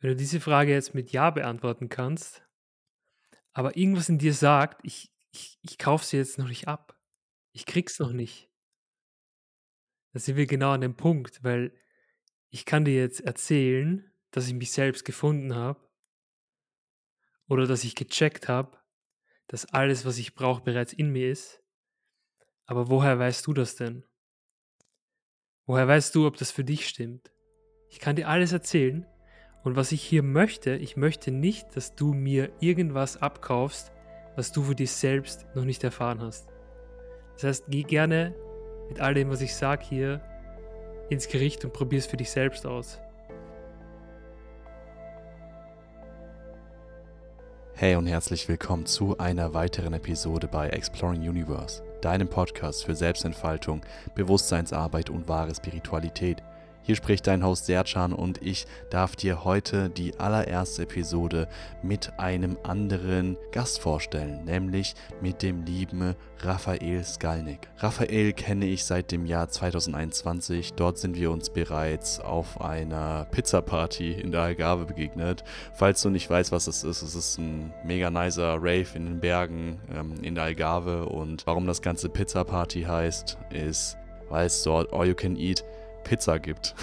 Wenn du diese Frage jetzt mit Ja beantworten kannst, aber irgendwas in dir sagt: „Ich ich ich kaufe sie jetzt noch nicht ab. Ich krieg's noch nicht.“ Da sind wir genau an dem Punkt, weil ich kann dir jetzt erzählen, dass ich mich selbst gefunden habe oder dass ich gecheckt habe, dass alles, was ich brauche, bereits in mir ist. Aber woher weißt du das denn? Woher weißt du, ob das für dich stimmt? Ich kann dir alles erzählen und was ich hier möchte, ich möchte nicht, dass du mir irgendwas abkaufst, was du für dich selbst noch nicht erfahren hast. Das heißt, geh gerne mit all dem, was ich sage hier, ins Gericht und probier es für dich selbst aus. Hey und herzlich willkommen zu einer weiteren Episode bei Exploring Universe, deinem Podcast für Selbstentfaltung, Bewusstseinsarbeit und wahre Spiritualität. Hier spricht dein Host Sercan und ich darf dir heute die allererste Episode mit einem anderen Gast vorstellen, nämlich mit dem lieben Raphael Skalnick. Raphael kenne ich seit dem Jahr 2021. Dort sind wir uns bereits auf einer Pizza-Party in der Algarve begegnet. Falls du nicht weißt, was es ist, es ist ein mega nicer Rave in den Bergen ähm, in der Algarve und warum das ganze Pizza-Party heißt, ist, weil es dort All You Can Eat Pizza gibt.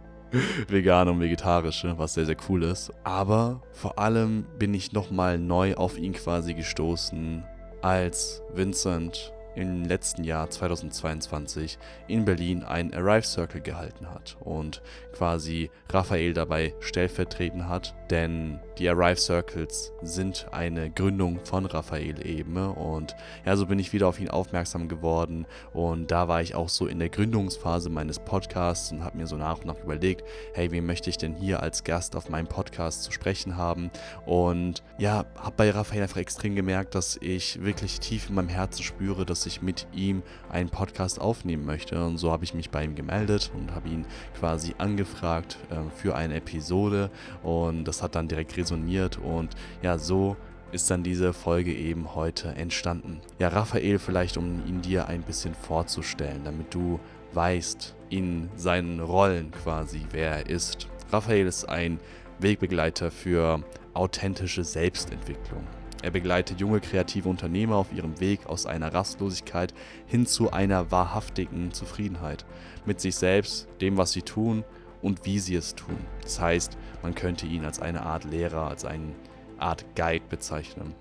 Vegane und vegetarische, was sehr, sehr cool ist. Aber vor allem bin ich nochmal neu auf ihn quasi gestoßen, als Vincent im letzten Jahr 2022 in Berlin ein Arrive Circle gehalten hat und quasi Raphael dabei stellvertreten hat, denn die Arrive Circles sind eine Gründung von Raphael eben und ja, so bin ich wieder auf ihn aufmerksam geworden und da war ich auch so in der Gründungsphase meines Podcasts und habe mir so nach und nach überlegt, hey, wen möchte ich denn hier als Gast auf meinem Podcast zu sprechen haben? Und ja, habe bei Raphael einfach extrem gemerkt, dass ich wirklich tief in meinem Herzen spüre, dass ich mit ihm einen Podcast aufnehmen möchte und so habe ich mich bei ihm gemeldet und habe ihn quasi angefragt äh, für eine Episode und das hat dann direkt resoniert und ja, so ist dann diese Folge eben heute entstanden. Ja, Raphael, vielleicht um ihn dir ein bisschen vorzustellen, damit du weißt in seinen Rollen quasi, wer er ist. Raphael ist ein Wegbegleiter für authentische Selbstentwicklung. Er begleitet junge kreative Unternehmer auf ihrem Weg aus einer Rastlosigkeit hin zu einer wahrhaftigen Zufriedenheit mit sich selbst, dem, was sie tun und wie sie es tun. Das heißt, man könnte ihn als eine Art Lehrer, als eine Art Guide bezeichnen.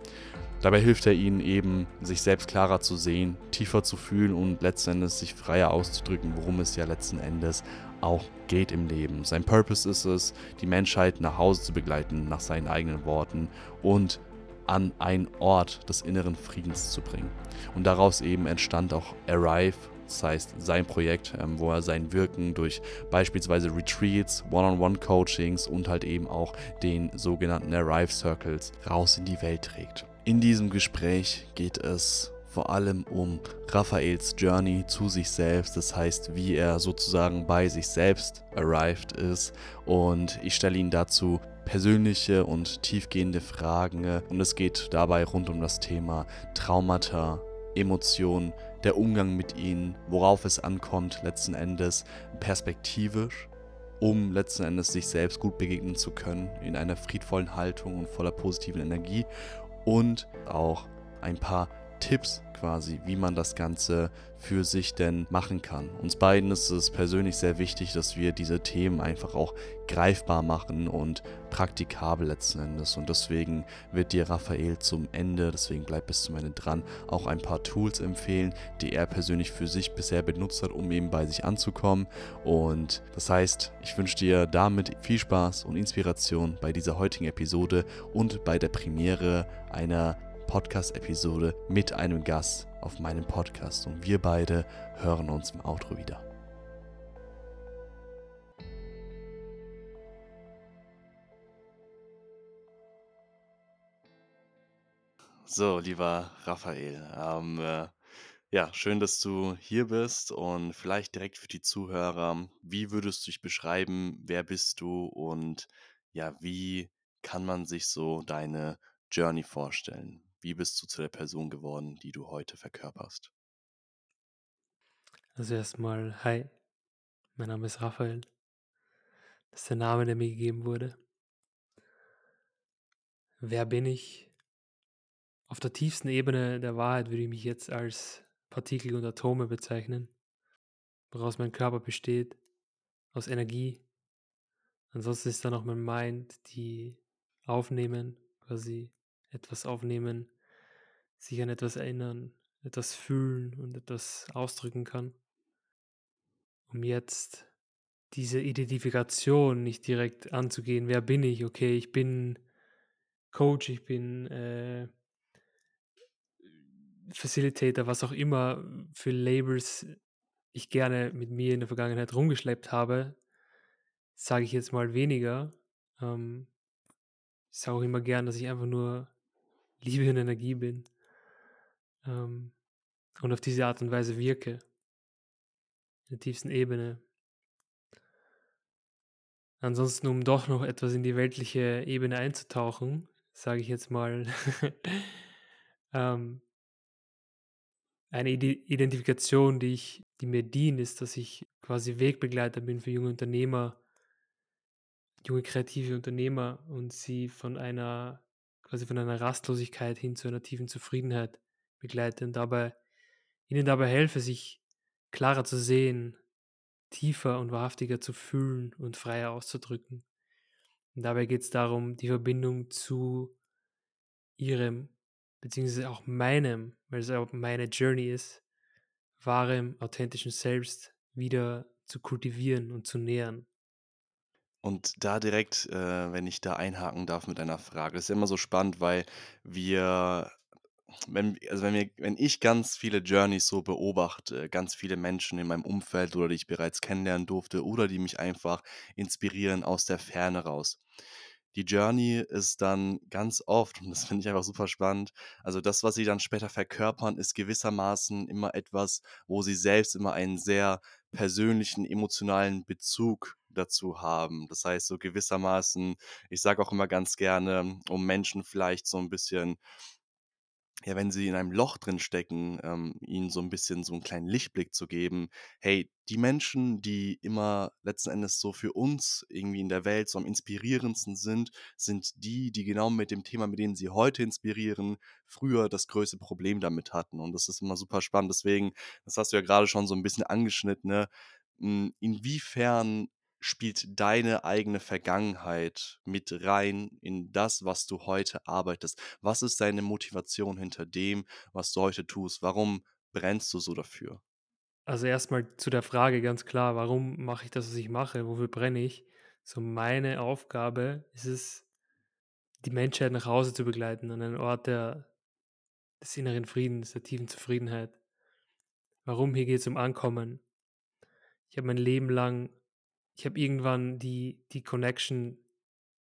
Dabei hilft er ihnen eben, sich selbst klarer zu sehen, tiefer zu fühlen und letztendlich sich freier auszudrücken, worum es ja letzten Endes auch geht im Leben. Sein Purpose ist es, die Menschheit nach Hause zu begleiten, nach seinen eigenen Worten und an einen Ort des inneren Friedens zu bringen. Und daraus eben entstand auch Arrive, das heißt sein Projekt, ähm, wo er sein Wirken durch beispielsweise Retreats, One-on-One-Coachings und halt eben auch den sogenannten Arrive Circles raus in die Welt trägt. In diesem Gespräch geht es vor allem um Raphaels Journey zu sich selbst, das heißt, wie er sozusagen bei sich selbst arrived ist. Und ich stelle ihn dazu persönliche und tiefgehende Fragen und es geht dabei rund um das Thema Traumata, Emotionen, der Umgang mit ihnen, worauf es ankommt letzten Endes perspektivisch, um letzten Endes sich selbst gut begegnen zu können in einer friedvollen Haltung und voller positiven Energie und auch ein paar Tipps quasi, wie man das Ganze für sich denn machen kann. Uns beiden ist es persönlich sehr wichtig, dass wir diese Themen einfach auch greifbar machen und praktikabel letzten Endes. Und deswegen wird dir Raphael zum Ende, deswegen bleib bis zum Ende dran, auch ein paar Tools empfehlen, die er persönlich für sich bisher benutzt hat, um eben bei sich anzukommen. Und das heißt, ich wünsche dir damit viel Spaß und Inspiration bei dieser heutigen Episode und bei der Premiere einer Podcast-Episode mit einem Gast auf meinem Podcast. Und wir beide hören uns im Outro wieder. So, lieber Raphael, ähm, äh, ja, schön, dass du hier bist und vielleicht direkt für die Zuhörer, wie würdest du dich beschreiben? Wer bist du und ja, wie kann man sich so deine Journey vorstellen? Wie bist du zu der Person geworden, die du heute verkörperst? Also erstmal, hi, mein Name ist Raphael. Das ist der Name, der mir gegeben wurde. wer bin ich? Auf der tiefsten Ebene der Wahrheit würde ich mich jetzt als Partikel und Atome bezeichnen, woraus mein Körper besteht, aus Energie. Ansonsten ist da noch mein Mind, die aufnehmen, quasi etwas aufnehmen, sich an etwas erinnern, etwas fühlen und etwas ausdrücken kann. Um jetzt diese Identifikation nicht direkt anzugehen, wer bin ich? Okay, ich bin Coach, ich bin äh, Facilitator, was auch immer für Labels ich gerne mit mir in der Vergangenheit rumgeschleppt habe, sage ich jetzt mal weniger. Ähm, ich sage auch immer gern, dass ich einfach nur Liebe und Energie bin ähm, und auf diese Art und Weise wirke. In der tiefsten Ebene. Ansonsten, um doch noch etwas in die weltliche Ebene einzutauchen, sage ich jetzt mal, ähm, eine Identifikation, die, ich, die mir dient, ist, dass ich quasi Wegbegleiter bin für junge Unternehmer, junge kreative Unternehmer und sie von einer quasi von einer Rastlosigkeit hin zu einer tiefen Zufriedenheit begleite und dabei ihnen dabei helfe, sich klarer zu sehen, tiefer und wahrhaftiger zu fühlen und freier auszudrücken. Und dabei geht es darum, die Verbindung zu ihrem, beziehungsweise auch meinem, weil es auch meine Journey ist, wahrem, authentischen Selbst wieder zu kultivieren und zu nähern. Und da direkt, äh, wenn ich da einhaken darf mit einer Frage, das ist immer so spannend, weil wir wenn, also wenn, wir, wenn ich ganz viele Journeys so beobachte, ganz viele Menschen in meinem Umfeld oder die ich bereits kennenlernen durfte oder die mich einfach inspirieren aus der Ferne raus. Die Journey ist dann ganz oft, und das finde ich einfach super spannend, also das, was sie dann später verkörpern, ist gewissermaßen immer etwas, wo sie selbst immer einen sehr persönlichen, emotionalen Bezug dazu haben. Das heißt, so gewissermaßen, ich sage auch immer ganz gerne, um Menschen vielleicht so ein bisschen ja, wenn sie in einem Loch drin stecken, ähm, ihnen so ein bisschen so einen kleinen Lichtblick zu geben. Hey, die Menschen, die immer letzten Endes so für uns irgendwie in der Welt so am inspirierendsten sind, sind die, die genau mit dem Thema, mit dem sie heute inspirieren, früher das größte Problem damit hatten. Und das ist immer super spannend. Deswegen, das hast du ja gerade schon so ein bisschen angeschnitten, ne? Hm, inwiefern spielt deine eigene Vergangenheit mit rein in das, was du heute arbeitest? Was ist deine Motivation hinter dem, was du heute tust? Warum brennst du so dafür? Also erstmal zu der Frage ganz klar, warum mache ich das, was ich mache? Wofür brenne ich? So meine Aufgabe ist es, die Menschheit nach Hause zu begleiten, an einen Ort der, des inneren Friedens, der tiefen Zufriedenheit. Warum? Hier geht es um Ankommen. Ich habe mein Leben lang ich habe irgendwann die, die Connection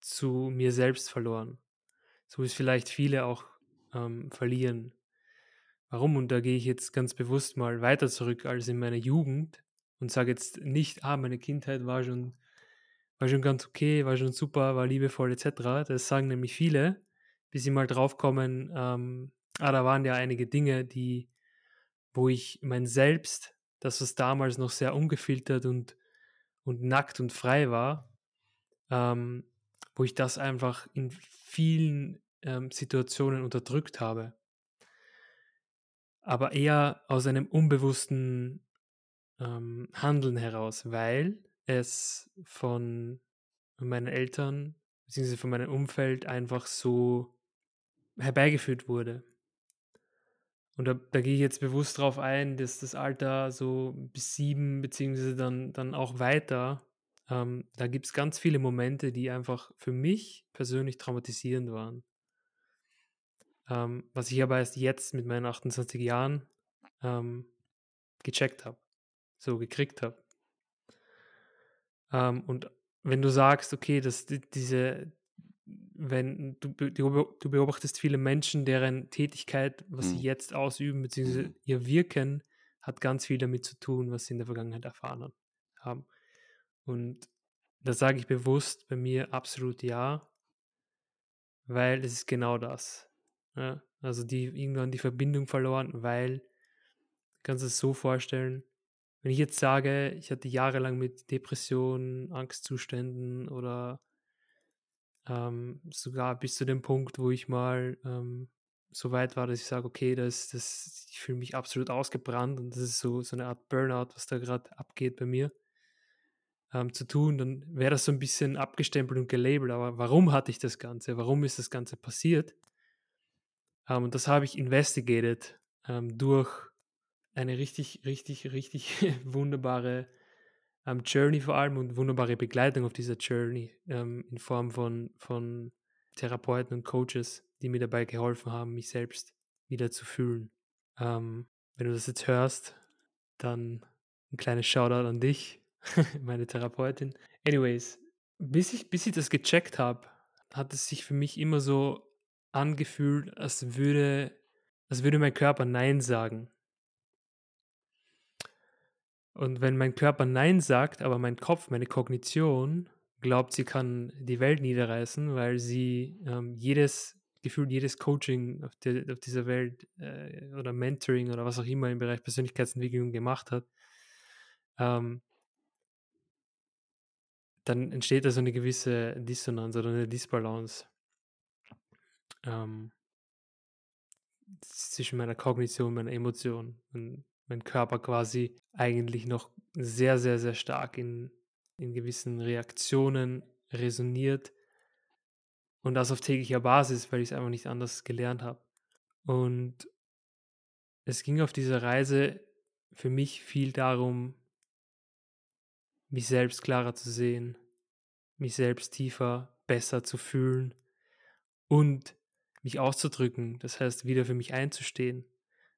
zu mir selbst verloren. So wie es vielleicht viele auch ähm, verlieren. Warum? Und da gehe ich jetzt ganz bewusst mal weiter zurück als in meiner Jugend und sage jetzt nicht, ah, meine Kindheit war schon, war schon ganz okay, war schon super, war liebevoll etc. Das sagen nämlich viele, bis sie mal draufkommen, ähm, ah, da waren ja einige Dinge, die, wo ich mein Selbst, das was damals noch sehr ungefiltert und und nackt und frei war, ähm, wo ich das einfach in vielen ähm, Situationen unterdrückt habe. Aber eher aus einem unbewussten ähm, Handeln heraus, weil es von meinen Eltern bzw. von meinem Umfeld einfach so herbeigeführt wurde. Und da, da gehe ich jetzt bewusst darauf ein, dass das Alter so bis sieben, beziehungsweise dann, dann auch weiter, ähm, da gibt es ganz viele Momente, die einfach für mich persönlich traumatisierend waren. Ähm, was ich aber erst jetzt mit meinen 28 Jahren ähm, gecheckt habe, so gekriegt habe. Ähm, und wenn du sagst, okay, dass diese, wenn du, du beobachtest viele Menschen, deren Tätigkeit, was sie Mhm. jetzt ausüben, beziehungsweise Mhm. ihr Wirken, hat ganz viel damit zu tun, was sie in der Vergangenheit erfahren haben. Und da sage ich bewusst bei mir absolut ja, weil es ist genau das. Ja? Also die irgendwann die Verbindung verloren, weil du kannst es so vorstellen, wenn ich jetzt sage, ich hatte jahrelang mit Depressionen, Angstzuständen oder Ähm, sogar bis zu dem Punkt, wo ich mal ähm, so weit war, dass ich sage, okay, das, das, ich fühle mich absolut ausgebrannt und das ist so, so eine Art Burnout, was da gerade abgeht bei mir, ähm, zu tun, dann wäre das so ein bisschen abgestempelt und gelabelt. Aber warum hatte ich das Ganze? Warum ist das Ganze passiert? Ähm, und das habe ich investigated ähm, durch eine richtig, richtig, richtig wunderbare ähm, Journey vor allem und wunderbare Begleitung auf dieser Journey ähm, in Form von, von Therapeuten und Coaches, die mir dabei geholfen haben, mich selbst wieder zu fühlen. Ähm, wenn du das jetzt hörst, dann ein kleines Shoutout an dich, meine Therapeutin. Anyways, bis ich, bis ich das gecheckt habe, hat es sich für mich immer so angefühlt, als würde, als würde mein Körper Nein sagen. Und wenn mein Körper Nein sagt, aber mein Kopf, meine Kognition glaubt, sie kann die Welt niederreißen, weil sie ähm, jedes Gefühl, jedes Coaching auf, der, auf dieser Welt äh, oder Mentoring oder was auch immer im Bereich Persönlichkeitsentwicklung gemacht hat, ähm, dann entsteht da so eine gewisse Dissonanz oder eine Disbalance ähm, zwischen meiner Kognition und meiner Emotion. Und mein Körper quasi eigentlich noch sehr, sehr, sehr stark in, in gewissen Reaktionen resoniert. Und das auf täglicher Basis, weil ich es einfach nicht anders gelernt habe. Und es ging auf dieser Reise für mich viel darum, mich selbst klarer zu sehen, mich selbst tiefer, besser zu fühlen und mich auszudrücken, das heißt wieder für mich einzustehen.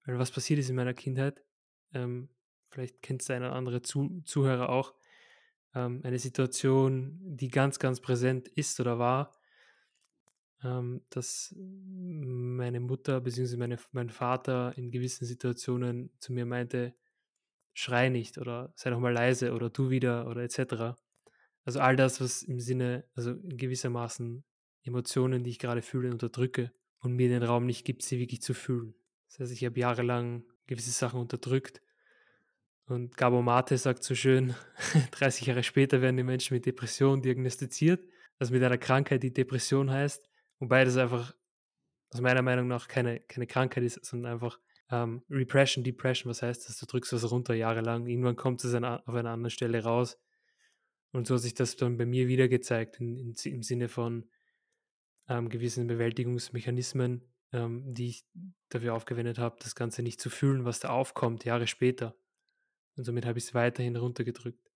Weil was passiert ist in meiner Kindheit, ähm, vielleicht kennst du eine oder andere Zu Zuhörer auch, ähm, eine Situation, die ganz, ganz präsent ist oder war, ähm, dass meine Mutter bzw. Mein Vater in gewissen Situationen zu mir meinte, schrei nicht oder sei doch mal leise oder du wieder oder etc. Also all das, was im Sinne, also in gewissermaßen Emotionen, die ich gerade fühle, unterdrücke und mir den Raum nicht gibt, sie wirklich zu fühlen. Das heißt, ich habe jahrelang gewisse Sachen unterdrückt. Und Gabo Mate sagt so schön, 30 Jahre später werden die Menschen mit Depression diagnostiziert, also mit einer Krankheit, die Depression heißt, wobei das einfach aus meiner Meinung nach keine, keine Krankheit ist, sondern einfach ähm, Repression, Depression, was heißt das? Du drückst was runter jahrelang, irgendwann kommt es auf einer anderen Stelle raus. Und so hat sich das dann bei mir wieder gezeigt, in, in, im Sinne von ähm, gewissen Bewältigungsmechanismen, ähm, die ich dafür aufgewendet habe, das Ganze nicht zu fühlen, was da aufkommt, Jahre später. Und somit habe ich es weiterhin runtergedrückt.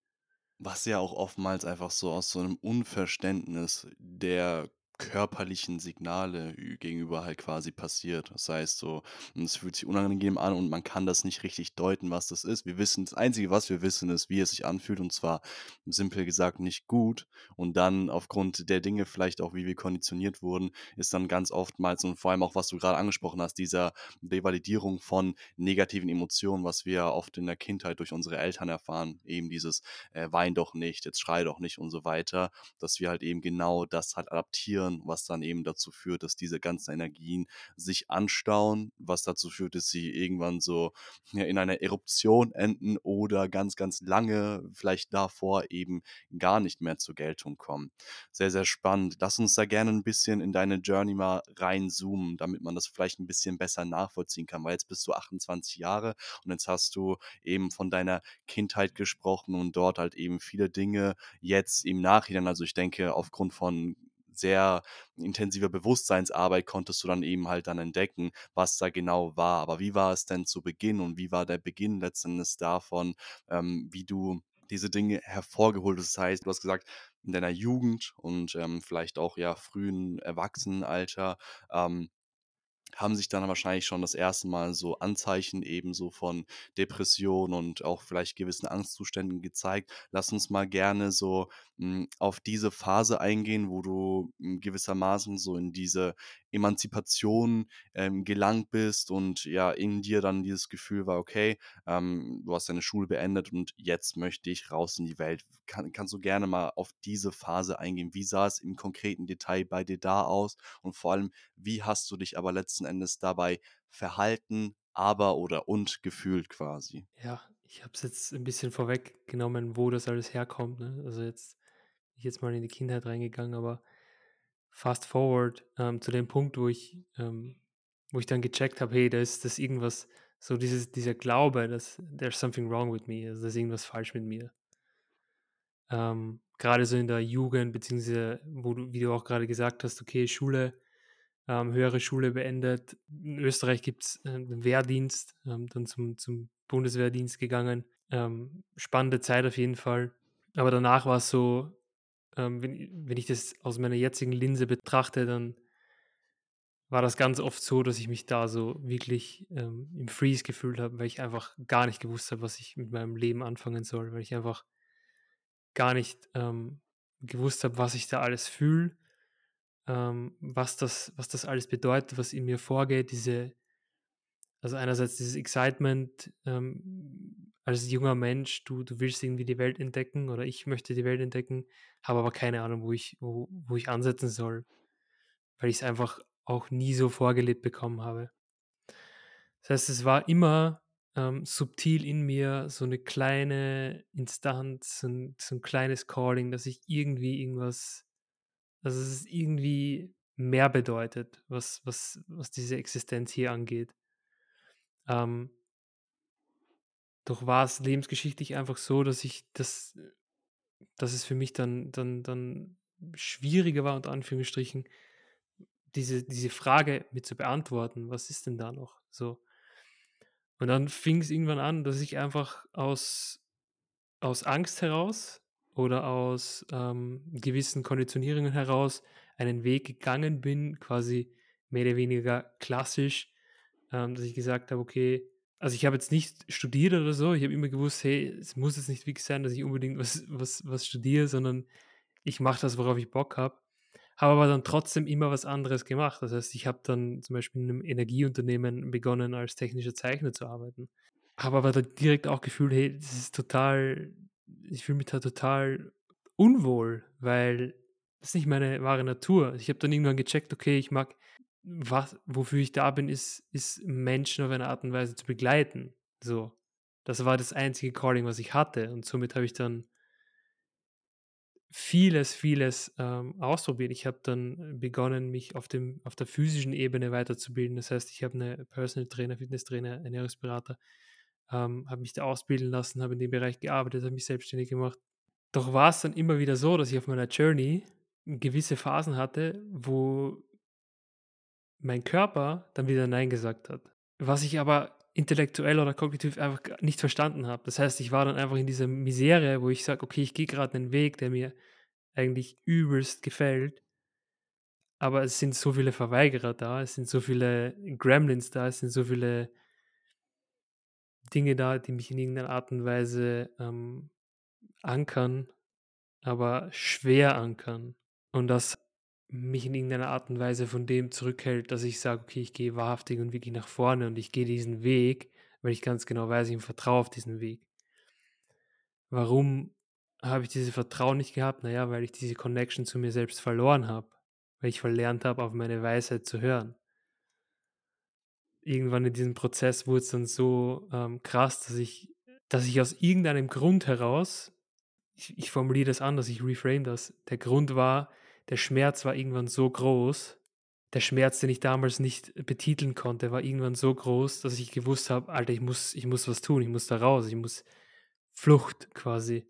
Was ja auch oftmals einfach so aus so einem Unverständnis der körperlichen Signale gegenüber halt quasi passiert. Das heißt so, es fühlt sich unangenehm an und man kann das nicht richtig deuten, was das ist. Wir wissen, das Einzige, was wir wissen, ist, wie es sich anfühlt und zwar simpel gesagt nicht gut. Und dann aufgrund der Dinge vielleicht auch, wie wir konditioniert wurden, ist dann ganz oftmals und vor allem auch, was du gerade angesprochen hast, dieser Devalidierung von negativen Emotionen, was wir oft in der Kindheit durch unsere Eltern erfahren, eben dieses äh, wein doch nicht, jetzt schrei doch nicht und so weiter, dass wir halt eben genau das halt adaptieren passieren, was dann eben dazu führt, dass diese ganzen Energien sich anstauen, was dazu führt, dass sie irgendwann so in einer Eruption enden oder ganz, ganz lange, vielleicht davor eben gar nicht mehr zur Geltung kommen. Sehr, sehr spannend. Lass uns da gerne ein bisschen in deine Journey mal reinzoomen, damit man das vielleicht ein bisschen besser nachvollziehen kann, weil jetzt bist du 28 Jahre und jetzt hast du eben von deiner Kindheit gesprochen und dort halt eben viele Dinge jetzt im Nachhinein, also ich denke aufgrund von sehr intensiver Bewusstseinsarbeit konntest du dann eben halt dann entdecken, was da genau war. Aber wie war es denn zu Beginn und wie war der Beginn letztendlich davon, ähm, wie du diese Dinge hervorgeholt hast? Das heißt, du hast gesagt, in deiner Jugend und ähm, vielleicht auch ja frühen Erwachsenenalter ähm, haben sich dann wahrscheinlich schon das erste Mal so Anzeichen ebenso von Depression und auch vielleicht gewissen Angstzuständen gezeigt. Lass uns mal gerne so mh, hm, auf diese Phase eingehen, wo du mh, gewissermaßen so in diese Emanzipation ähm, gelangt bist und ja in dir dann dieses Gefühl war, okay, ähm, du hast deine Schule beendet und jetzt möchte ich raus in die Welt. Kann, kannst du gerne mal auf diese Phase eingehen? Wie sah es im konkreten Detail bei dir da aus? Und vor allem, wie hast du dich aber letzten Endes dabei verhalten, aber oder und gefühlt quasi? Ja, ich habe es jetzt ein bisschen vorweggenommen, wo das alles herkommt. Ne? Also jetzt bin ich jetzt mal in die Kindheit reingegangen, aber fast forward ähm, zu dem Punkt, wo ich, ähm, wo ich dann gecheckt habe, hey, da ist das irgendwas, so dieses, dieser Glaube, dass there's something wrong with me, also da ist irgendwas falsch mit mir. Ähm, gerade so in der Jugend, beziehungsweise, wo du, wie du auch gerade gesagt hast, okay, Schule, ähm, höhere Schule beendet. In Österreich gibt es äh, einen Wehrdienst, ähm, dann zum, zum Bundeswehrdienst gegangen. Ähm, spannende Zeit auf jeden Fall. Aber danach war es so, ähm, wenn, wenn ich das aus meiner jetzigen Linse betrachte, dann war das ganz oft so, dass ich mich da so wirklich ähm, im Freeze gefühlt habe, weil ich einfach gar nicht gewusst habe, was ich mit meinem Leben anfangen soll, weil ich einfach gar nicht ähm, gewusst habe, was ich da alles fühle, ähm, was, das, was das alles bedeutet, was in mir vorgeht, diese, also einerseits dieses Excitement ähm, als junger Mensch, du, du willst irgendwie die Welt entdecken oder ich möchte die Welt entdecken, habe aber keine Ahnung, wo ich, wo, wo ich ansetzen soll, weil ich es einfach auch nie so vorgelebt bekommen habe. Das heißt, es war immer ähm, subtil in mir so eine kleine Instanz, so ein, so ein kleines Calling, dass ich irgendwie irgendwas, dass es irgendwie mehr bedeutet, was, was, was diese Existenz hier angeht. Ähm, doch war es lebensgeschichtlich einfach so, dass ich das, dass es für mich dann, dann, dann schwieriger war, unter Anführungsstrichen, diese, diese Frage mit zu beantworten, was ist denn da noch? So. Und dann fing es irgendwann an, dass ich einfach aus, aus Angst heraus oder aus ähm, gewissen Konditionierungen heraus einen Weg gegangen bin, quasi mehr oder weniger klassisch, ähm, dass ich gesagt habe, okay, also ich habe jetzt nicht studiert oder so, ich habe immer gewusst, hey, es muss jetzt nicht wirklich sein, dass ich unbedingt was, was, was studiere, sondern ich mache das, worauf ich Bock habe. Habe aber dann trotzdem immer was anderes gemacht. Das heißt, ich habe dann zum Beispiel in einem Energieunternehmen begonnen, als technischer Zeichner zu arbeiten. Habe aber dann direkt auch gefühlt, hey, das ist total, ich fühle mich da total unwohl, weil das ist nicht meine wahre Natur. Ich habe dann irgendwann gecheckt, okay, ich mag, was, wofür ich da bin, ist, ist Menschen auf eine Art und Weise zu begleiten. So. Das war das einzige Calling, was ich hatte. Und somit habe ich dann vieles, vieles ähm, ausprobiert. Ich habe dann begonnen, mich auf, dem, auf der physischen Ebene weiterzubilden. Das heißt, ich habe eine Personal Trainer, Fitnesstrainer, Ernährungsberater, ähm, habe mich da ausbilden lassen, habe in dem Bereich gearbeitet, habe mich selbstständig gemacht. Doch war es dann immer wieder so, dass ich auf meiner Journey gewisse Phasen hatte, wo mein Körper dann wieder Nein gesagt hat. Was ich aber intellektuell oder kognitiv einfach nicht verstanden habe. Das heißt, ich war dann einfach in dieser Misere, wo ich sage, okay, ich gehe gerade einen Weg, der mir eigentlich übelst gefällt, aber es sind so viele Verweigerer da, es sind so viele Gremlins da, es sind so viele Dinge da, die mich in irgendeiner Art und Weise ähm, ankern, aber schwer ankern. Und das mich in irgendeiner Art und Weise von dem zurückhält, dass ich sage, okay, ich gehe wahrhaftig und wirklich nach vorne und ich gehe diesen Weg, weil ich ganz genau weiß, ich vertraue auf diesen Weg. Warum habe ich dieses Vertrauen nicht gehabt? Naja, weil ich diese Connection zu mir selbst verloren habe, weil ich verlernt habe, auf meine Weisheit zu hören. Irgendwann in diesem Prozess wurde es dann so ähm, krass, dass ich, dass ich aus irgendeinem Grund heraus, ich, ich formuliere das anders, ich reframe das, der Grund war, der Schmerz war irgendwann so groß, der Schmerz, den ich damals nicht betiteln konnte, war irgendwann so groß, dass ich gewusst habe, Alter, ich muss, ich muss was tun, ich muss da raus, ich muss Flucht quasi.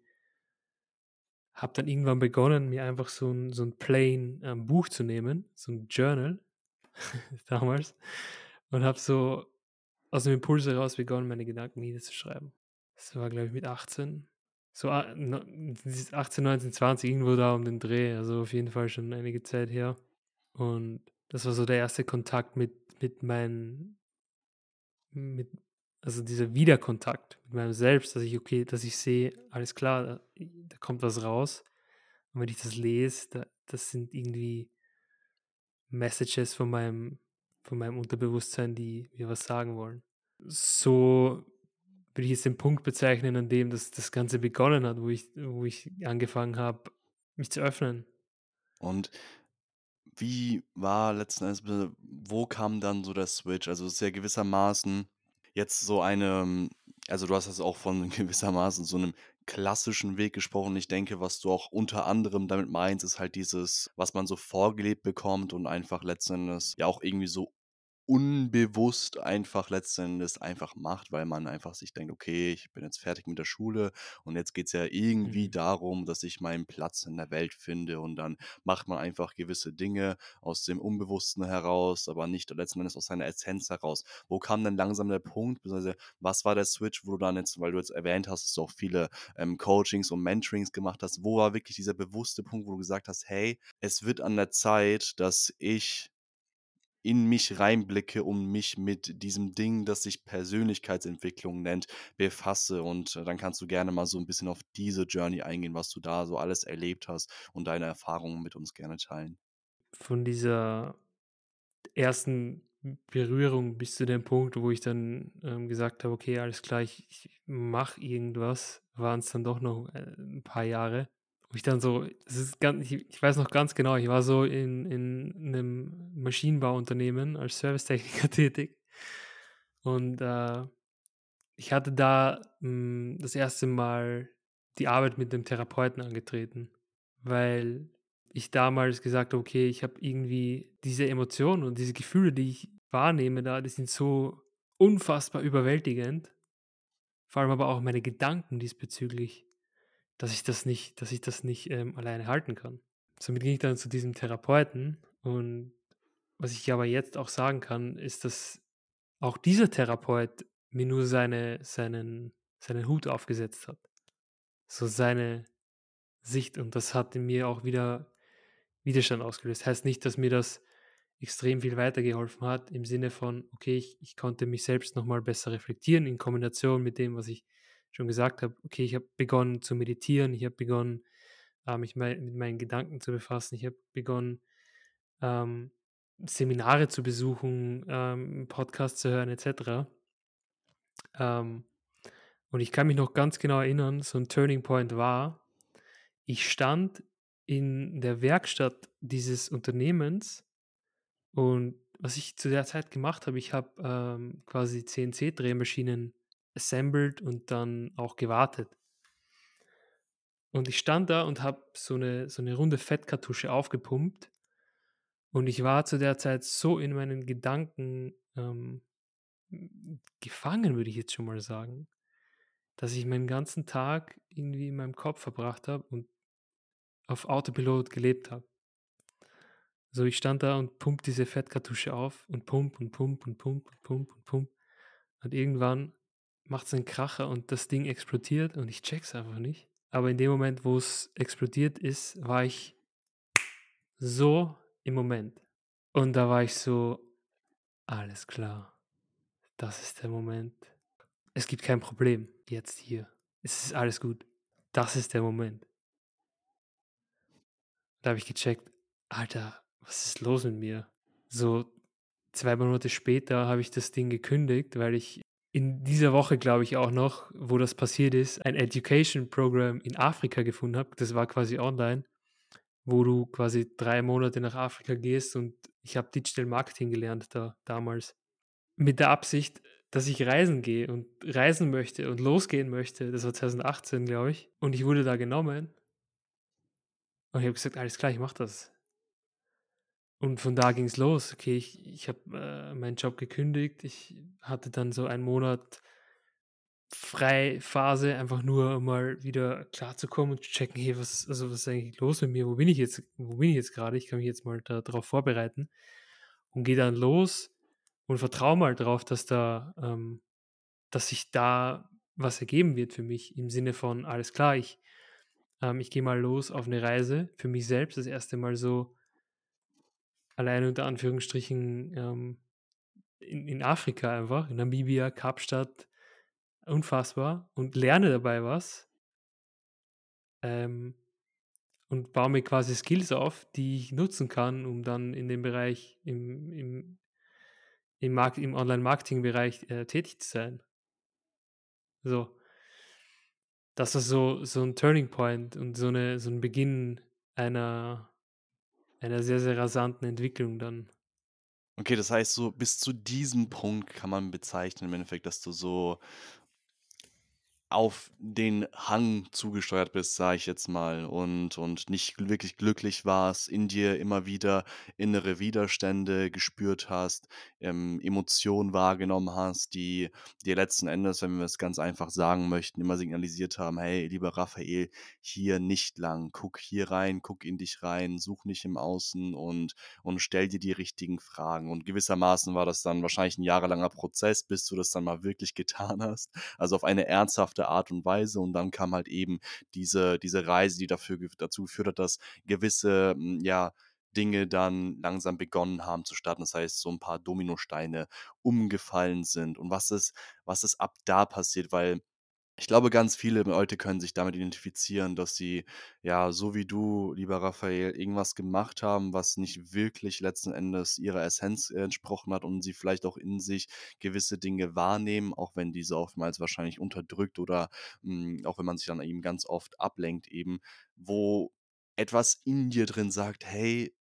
Habe dann irgendwann begonnen, mir einfach so ein, so ein plain ähm, Buch zu nehmen, so ein Journal damals, und habe so aus dem Impuls heraus begonnen, meine Gedanken niederzuschreiben. Das war, glaube ich, mit 18 so 18, 19, 20, irgendwo da um den Dreh. Also auf jeden Fall schon einige Zeit her. Und das war so der erste Kontakt mit, mit meinen, mit, also dieser Wiederkontakt mit meinem Selbst, dass ich, okay, dass ich sehe, alles klar, da, da kommt was raus. Und wenn ich das lese, da, das sind irgendwie Messages von meinem, von meinem Unterbewusstsein, die mir was sagen wollen. So würde ich jetzt den Punkt bezeichnen, an dem das, das Ganze begonnen hat, wo ich, wo ich angefangen habe, mich zu öffnen. Und wie war letzten Endes, wo kam dann so der Switch? Also es ist ja gewissermaßen jetzt so eine, also du hast das auch von gewissermaßen so einem klassischen Weg gesprochen. Ich denke, was du auch unter anderem damit meinst, ist halt dieses, was man so vorgelebt bekommt und einfach letzten Endes ja auch irgendwie so unbewusst einfach letzten Endes einfach macht, weil man einfach sich denkt: „Okay, ich bin jetzt fertig mit der Schule und jetzt geht's ja irgendwie Mhm. darum, dass ich meinen Platz in der Welt finde.“ Und dann macht man einfach gewisse Dinge aus dem Unbewussten heraus, aber nicht letzten Endes aus seiner Essenz heraus. Wo kam denn langsam der Punkt, beziehungsweise was war der Switch, wo du dann jetzt weil du jetzt erwähnt hast, dass du auch viele, ähm, Coachings und Mentorings gemacht hast. Wo war wirklich dieser bewusste Punkt, wo du gesagt hast: „Hey, es wird an der Zeit, dass ich in mich reinblicke und mich mit diesem Ding, das sich Persönlichkeitsentwicklung nennt, befasse. Und äh, dann kannst du gerne mal so ein bisschen auf diese Journey eingehen, was du da so alles erlebt hast und deine Erfahrungen mit uns gerne teilen. Von dieser ersten Berührung bis zu dem Punkt, wo ich dann, ähm, gesagt habe: „Okay, alles klar, ich ich mache irgendwas“, waren es dann doch noch, äh, 'n paar Jahre, wo ich dann so es ist gan ich ich weiß noch ganz genau, ich war so in in 'nem Maschinenbauunternehmen als Servicetechniker tätig. Und, äh, ich hatte da, hm, das erste Mal die Arbeit mit 'nem Therapeuten angetreten, weil ich damals gesagt habe: „Okay, ich habe irgendwie diese Emotionen und diese Gefühle, die ich wahrnehme da, die sind so unfassbar überwältigend, vor allem aber auch meine Gedanken diesbezüglich, dass ich das nicht dass ich das nicht, ähm, alleine halten kann.“ Somit ging ich dann zu diesem Therapeuten und was ich aber jetzt auch sagen kann, ist, dass auch dieser Therapeut mir nur seine seinen seinen Hut aufgesetzt hat, so seine Sicht und das hat in mir auch wieder Widerstand ausgelöst. Heißt nicht, dass mir das extrem viel weitergeholfen hat im Sinne von, okay, ich ich konnte mich selbst noch mal besser reflektieren in Kombination mit dem, was ich schon gesagt habe. Okay, ich habe begonnen zu meditieren, ich habe begonnen, äh, mich mit meinen Gedanken zu befassen. Ich habe begonnen, ähm, Seminare zu besuchen, ähm, Podcasts zu hören et cetera. Ähm, und ich kann mich noch ganz genau erinnern, so ein Turning Point war, ich stand in der Werkstatt dieses Unternehmens und was ich zu der Zeit gemacht habe, ich habe, ähm, quasi CNC-Drehmaschinen assembled und dann auch gewartet. Und ich stand da und habe so eine so eine runde Fettkartusche aufgepumpt und ich war zu der Zeit so in meinen Gedanken, ähm, hm, gefangen, würde ich jetzt schon mal sagen, dass ich meinen ganzen Tag irgendwie in meinem Kopf verbracht habe und auf Autopilot gelebt habe. So, ich stand da und pump diese Fettkartusche auf und pump und pump und pump und pump und pump. Und irgendwann macht's 'n Kracher und das Ding explodiert und ich check's einfach nicht. Aber in dem Moment, wo es explodiert ist, war ich so im Moment. Und da war ich so: „Alles klar, das ist der Moment. Es gibt kein Problem jetzt hier. Es ist alles gut. Das ist der Moment.“ Da habe ich gecheckt: „Alter, was ist los mit mir?“ So 2 Monate später habe ich das Ding gekündigt, weil ich in dieser Woche, glaube ich auch noch, wo das passiert ist, ein Education Program in Afrika gefunden habe. Das war quasi online, wo du quasi 3 Monate nach Afrika gehst und ich habe Digital Marketing gelernt da damals. Mit der Absicht, dass ich reisen gehe und reisen möchte und losgehen möchte. Das war 2018, glaube ich. Und ich wurde da genommen und ich habe gesagt: „Alles klar, ich mache das.“ Und von da ging's los. Okay, ich ich habe, äh, meinen Job gekündigt. Ich hatte dann so einen Monat Freiphase, einfach nur mal wieder klarzukommen und zu checken: „Hey, was also, was ist eigentlich los mit mir? Wo bin ich jetzt wo bin ich jetzt grade? Ich kann mich jetzt mal da drauf vorbereiten.“ Und gehe dann los und vertraue mal drauf, dass da ähm, dass sich da was ergeben wird für mich im Sinne von: „Alles klar, ich ähm, ich gehe mal los auf 'ne Reise für mich selbst.“ Das erste Mal so alleine unter Anführungsstrichen, ähm, in in Afrika einfach, in Namibia, Kapstadt, unfassbar und lerne dabei was, ähm, und baue mir quasi Skills auf, die ich nutzen kann, um dann in dem Bereich im im im Mark im Online-Marketing-Bereich, äh, tätig zu sein. So, das ist so so 'n Turning Point und so 'ne so 'n Beginn einer einer sehr, sehr rasanten Entwicklung dann. Okay, das heißt so, bis zu diesem Punkt kann man bezeichnen im Endeffekt, dass du so auf den Hang zugesteuert bist, sage ich jetzt mal, und und nicht wirklich glücklich warst, in dir immer wieder innere Widerstände gespürt hast, ähm, Emotionen wahrgenommen hast, die dir letzten Endes, wenn wir es ganz einfach sagen möchten, immer signalisiert haben: „Hey, lieber Raphael, hier nicht lang. Guck hier rein, guck in dich rein, such nicht im Außen und und stell dir die richtigen Fragen.“ Und gewissermaßen war das dann wahrscheinlich ein jahrelanger Prozess, bis du das dann mal wirklich getan hast also auf eine ernsthafte Art und Weise. Und dann kam halt eben diese, diese Reise, die dafür, dazu geführt hat, dass gewisse, hm, ja, Dinge dann langsam begonnen haben zu starten. Das heißt, so ein paar Dominosteine umgefallen sind. Und was ist, was ist ab da passiert? Weil ich glaube, ganz viele Leute können sich damit identifizieren, dass sie, ja, so wie du, lieber Raphael, irgendwas gemacht haben, was nicht wirklich letzten Endes ihrer Essenz entsprochen hat und sie vielleicht auch in sich gewisse Dinge wahrnehmen, auch wenn diese oftmals wahrscheinlich unterdrückt oder hm, auch wenn man sich dann eben ganz oft ablenkt eben, wo etwas in dir drin sagt: „Hey,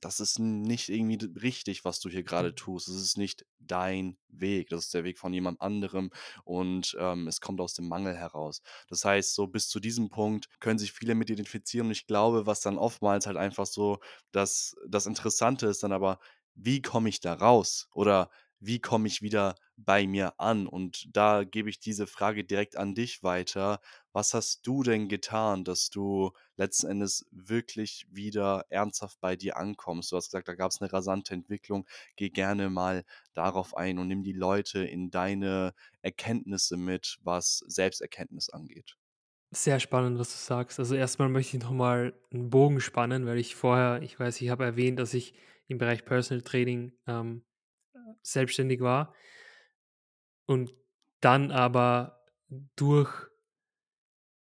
das ist nicht irgendwie richtig, was du hier gerade Mhm. tust. Es ist nicht dein Weg. Das ist der Weg von jemand anderem und, ähm, es kommt aus dem Mangel heraus. Das heißt, so bis zu diesem Punkt können sich viele mit identifizieren und ich glaube, was dann oftmals halt einfach so das das Interessante ist dann aber: Wie komme ich da raus? Oder wie komme ich wieder bei mir an? Und da gebe ich diese Frage direkt an dich weiter. Was hast du denn getan, dass du letzten Endes wirklich wieder ernsthaft bei dir ankommst. Du hast gesagt, da gab es eine rasante Entwicklung. Geh gerne mal darauf ein und nimm die Leute in deine Erkenntnisse mit, was Selbsterkenntnis angeht. Sehr spannend, was du sagst. Also erstmal möchte ich noch mal 'n Bogen spannen, weil ich vorher ich weiß, ich habe erwähnt, dass ich im Bereich Personal Training, ähm, äh, selbstständig war und dann aber durch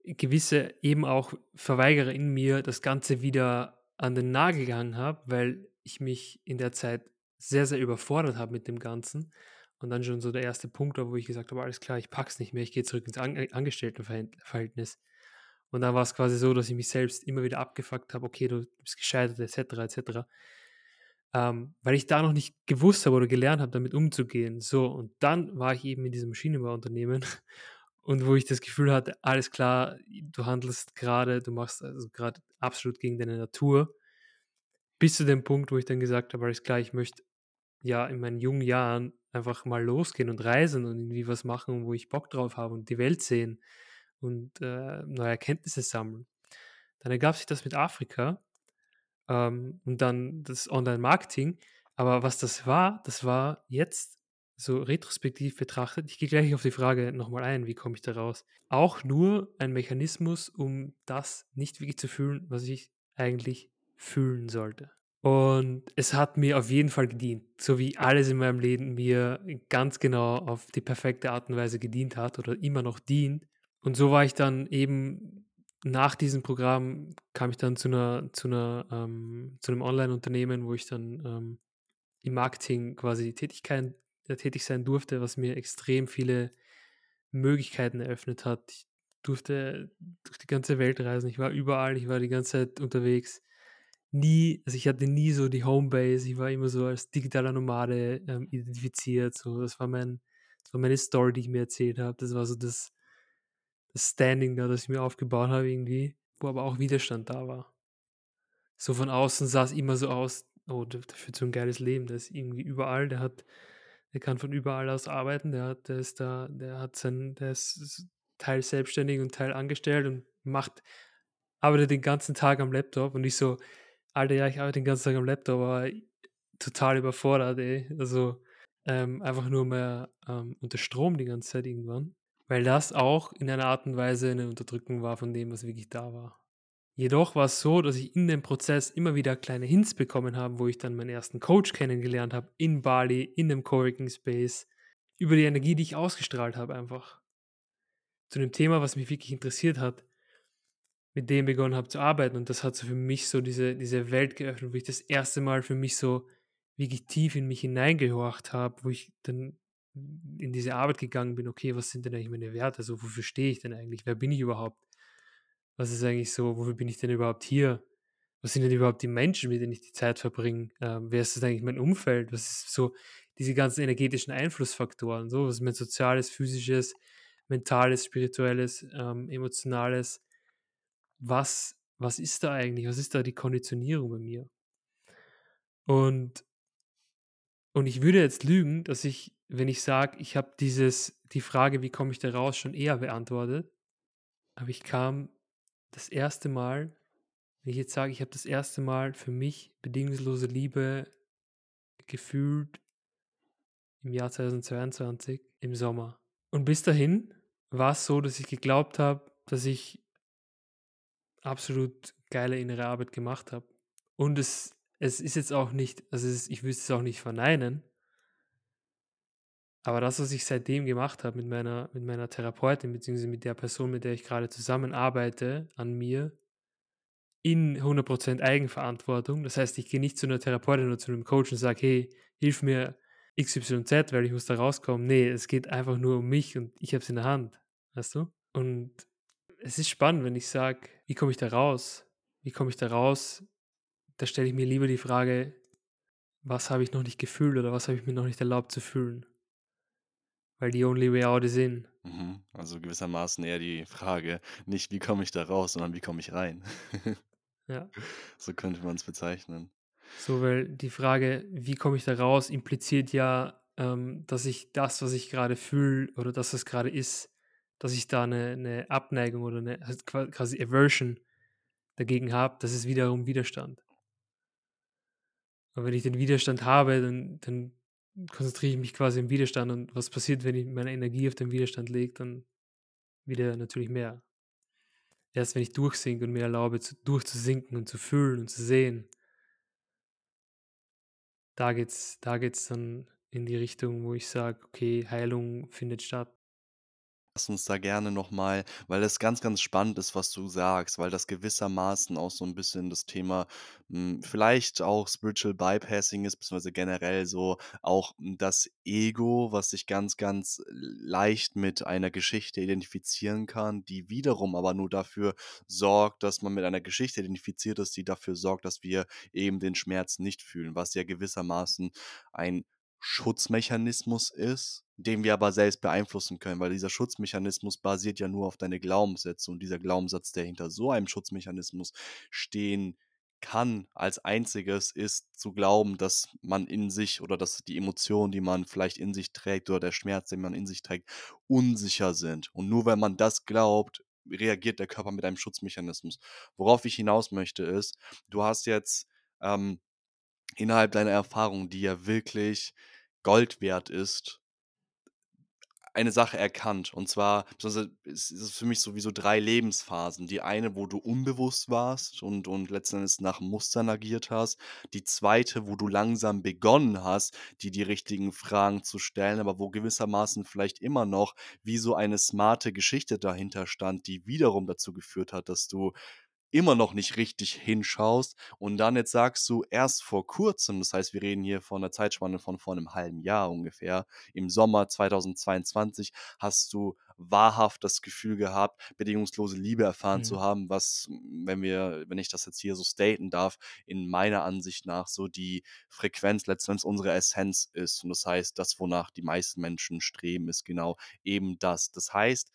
gewisse eben auch Verweigerer in mir das Ganze wieder an den Nagel gehangen habe, weil ich mich in der Zeit sehr, sehr überfordert habe mit dem Ganzen. Und dann schon so der erste Punkt war, wo ich gesagt habe: „Alles klar, ich pack's nicht mehr, ich gehe zurück ins An Angestelltenverhältnis.“ Und dann war es quasi so, dass ich mich selbst immer wieder abgefuckt habe: „Okay, du bist gescheitert“ et cetera, et cetera. Ähm, weil ich da noch nicht gewusst habe oder gelernt habe, damit umzugehen. So, und dann war ich eben in diesem Maschinenbauunternehmen und wo ich das Gefühl hatte, alles klar, du handelst gerade, du machst also gerade absolut gegen deine Natur. Bis zu dem Punkt, wo ich dann gesagt habe, alles klar, ich möchte ja in meinen jungen Jahren einfach mal losgehen und reisen und irgendwie was machen, wo ich Bock drauf habe und die Welt sehen und äh, neue Erkenntnisse sammeln. Dann ergab sich das mit Afrika ähm, und dann das Online-Marketing. Aber was das war, das war jetzt so retrospektiv betrachtet, ich gehe gleich auf die Frage nochmal ein, wie komme ich da raus? Auch nur ein Mechanismus, um das nicht wirklich zu fühlen, was ich eigentlich fühlen sollte. Und es hat mir auf jeden Fall gedient, so wie alles in meinem Leben mir ganz genau auf die perfekte Art und Weise gedient hat oder immer noch dient. Und so war ich dann eben nach diesem Programm kam ich dann zu einer zu einer ähm, zu einem Online-Unternehmen, wo ich dann, ähm, im Marketing quasi Tätigkeiten äh, tätig sein durfte, was mir extrem viele Möglichkeiten eröffnet hat. Ich durfte durch die ganze Welt reisen. Ich war überall, ich war die ganze Zeit unterwegs. Nie also, ich hatte nie so die Homebase. Ich war immer so als digitaler Nomade, ähm, identifiziert, so. Das war mein das war meine Story, die ich mir erzählt habe. Das war so das das Standing da, das ich mir aufgebaut habe irgendwie, wo aber auch Widerstand da war. So von außen sah es immer so aus: „Oh, der der führt so ein geiles Leben. Der ist irgendwie überall. Der hat der kann von überall aus arbeiten. Der hat der ist da der hat sein der ist s teils selbstständig und teil angestellt und macht arbeitet den ganzen Tag am Laptop.“ Und ich so: „Alter, ja, ich arbeite den ganzen Tag am Laptop, aber total überfordert, ey.“ Also, ähm, einfach nur mehr, ähm, unter Strom die ganze Zeit irgendwann, weil das auch in einer Art und Weise eine Unterdrückung war von dem, was wirklich da war. Jedoch war es so, dass ich in dem Prozess immer wieder kleine Hints bekommen habe, wo ich dann meinen ersten Coach kennengelernt habe in Bali, in 'nem Coworking Space, über die Energie, die ich ausgestrahlt habe einfach. Zu 'nem Thema, was mich wirklich interessiert hat, mit dem begonnen habe zu arbeiten und das hat so für mich so diese diese Welt geöffnet, wo ich das erste Mal für mich so wirklich tief in mich hineingehorcht habe, wo ich dann in diese Arbeit gegangen bin: „Okay, was sind denn eigentlich meine Werte? So, wofür stehe ich denn eigentlich? Wer bin ich überhaupt? Was ist eigentlich so wofür bin ich denn überhaupt hier? Was sind denn überhaupt die Menschen, mit denen ich die Zeit verbringe? Ähm, wer ist das eigentlich mein Umfeld? Was ist so diese ganzen energetischen Einflussfaktoren, so, was ist mein soziales, physisches, Mentales, Spirituelles, ähm, Emotionales. Was was ist da eigentlich? Was ist da die Konditionierung bei mir? Und und ich würde jetzt lügen, dass ich, wenn ich sage, ich habe dieses die Frage: „Wie komme ich da raus?“, schon eher beantwortet. Aber ich kam das erste Mal wenn ich jetzt sage, ich habe das erste Mal für mich bedingungslose Liebe gefühlt im Jahr 2022 im Sommer. Und bis dahin war es so, dass ich geglaubt habe, dass ich absolut geile innere Arbeit gemacht habe. Und es es ist jetzt auch nicht also, ist ich will es auch nicht verneinen. Aber das, was ich seitdem gemacht habe mit meiner mit meiner Therapeutin beziehungsweise mit der Person, mit der ich gerade zusammenarbeite an mir in 100% Eigenverantwortung. Das heißt, ich gehe nicht zu einer Therapeutin oder zu einem Coach und sage: „Hey, hilf mir XYZ, weil ich muss da rauskommen.“ Ne, es geht einfach nur um mich und ich habe es in der Hand, weißt du? Und es ist spannend, wenn ich sage: „Wie komme ich da raus?“ Wie komme ich da raus? Da stelle ich mir lieber die Frage: „Was habe ich noch nicht gefühlt oder was habe ich mir noch nicht erlaubt zu fühlen?“ Weil the only way out is in. Mhm. Also gewissermaßen eher die Frage, nicht: „Wie komme ich da raus“, sondern: „Wie komme ich rein?“ Ja. So könnte man's bezeichnen. So, weil die Frage: „Wie komme ich da raus?“, impliziert ja, ähm, dass ich das, was ich gerade fühle oder das, was gerade ist dass ich da 'ne 'ne Abneigung oder 'ne also qua quasi Aversion dagegen habe. Das ist wiederum Widerstand. Und wenn ich den Widerstand habe, dann dann konzentriere ich mich quasi im Widerstand und was passiert, wenn ich meine Energie auf den Widerstand lege, dann wieder natürlich mehr. Erst wenn ich durchsinke und mir erlaube, zu durchzusinken und zu fühlen und zu sehen da geht's da geht's dann in die Richtung, wo ich sage: „Okay, Heilung findet statt.“ Lass uns da gerne noch mal weil das ganz, ganz spannend ist, was du sagst, weil das gewissermaßen auch so 'n bisschen das Thema, hm, vielleicht auch Spiritual Bypassing ist, beziehungsweise generell so auch das Ego, was sich ganz, ganz leicht mit einer Geschichte identifizieren kann, die wiederum aber nur dafür sorgt, dass man mit einer Geschichte identifiziert ist, die dafür sorgt, dass wir eben den Schmerz nicht fühlen, was ja gewissermaßen ein Schutzmechanismus ist, den wir aber selbst beeinflussen können, weil dieser Schutzmechanismus basiert ja nur auf deine Glaubenssätze und dieser Glaubenssatz, der hinter so einem Schutzmechanismus stehen kann als Einziges, ist zu glauben, dass man in sich oder dass die Emotionen, die man vielleicht in sich trägt oder der Schmerz, den man in sich trägt, unsicher sind. Und nur wenn man das glaubt, reagiert der Körper mit einem Schutzmechanismus. Worauf ich hinaus möchte, ist, du hast jetzt, ähm, innerhalb deiner Erfahrung, die ja wirklich Gold wert ist eine Sache erkannt. Und zwar ist es für mich so wie so 3 Lebensphasen. Die eine, wo du unbewusst warst und und letzten Endes nach Mustern agiert hast. Die zweite, wo du langsam begonnen hast, dir die richtigen Fragen zu stellen, aber wo gewissermaßen vielleicht immer noch wie so eine smarte Geschichte dahinter stand, die wiederum dazu geführt hat, dass du immer noch nicht richtig hinschaust. Und dann jetzt sagst du erst vor Kurzem, das heißt, wir reden hier von 'ner Zeitspanne von vor 'nem halben Jahr ungefähr, im Sommer 2022 hast du wahrhaft das Gefühl gehabt, bedingungslose Liebe erfahren Mhm. zu haben, was, wenn wir wenn ich das jetzt hier so staten darf, in meiner Ansicht nach so die Frequenz letzten Endes unserer Essenz ist. Und das heißt, das, wonach die meisten Menschen streben, ist genau eben das. Das heißt,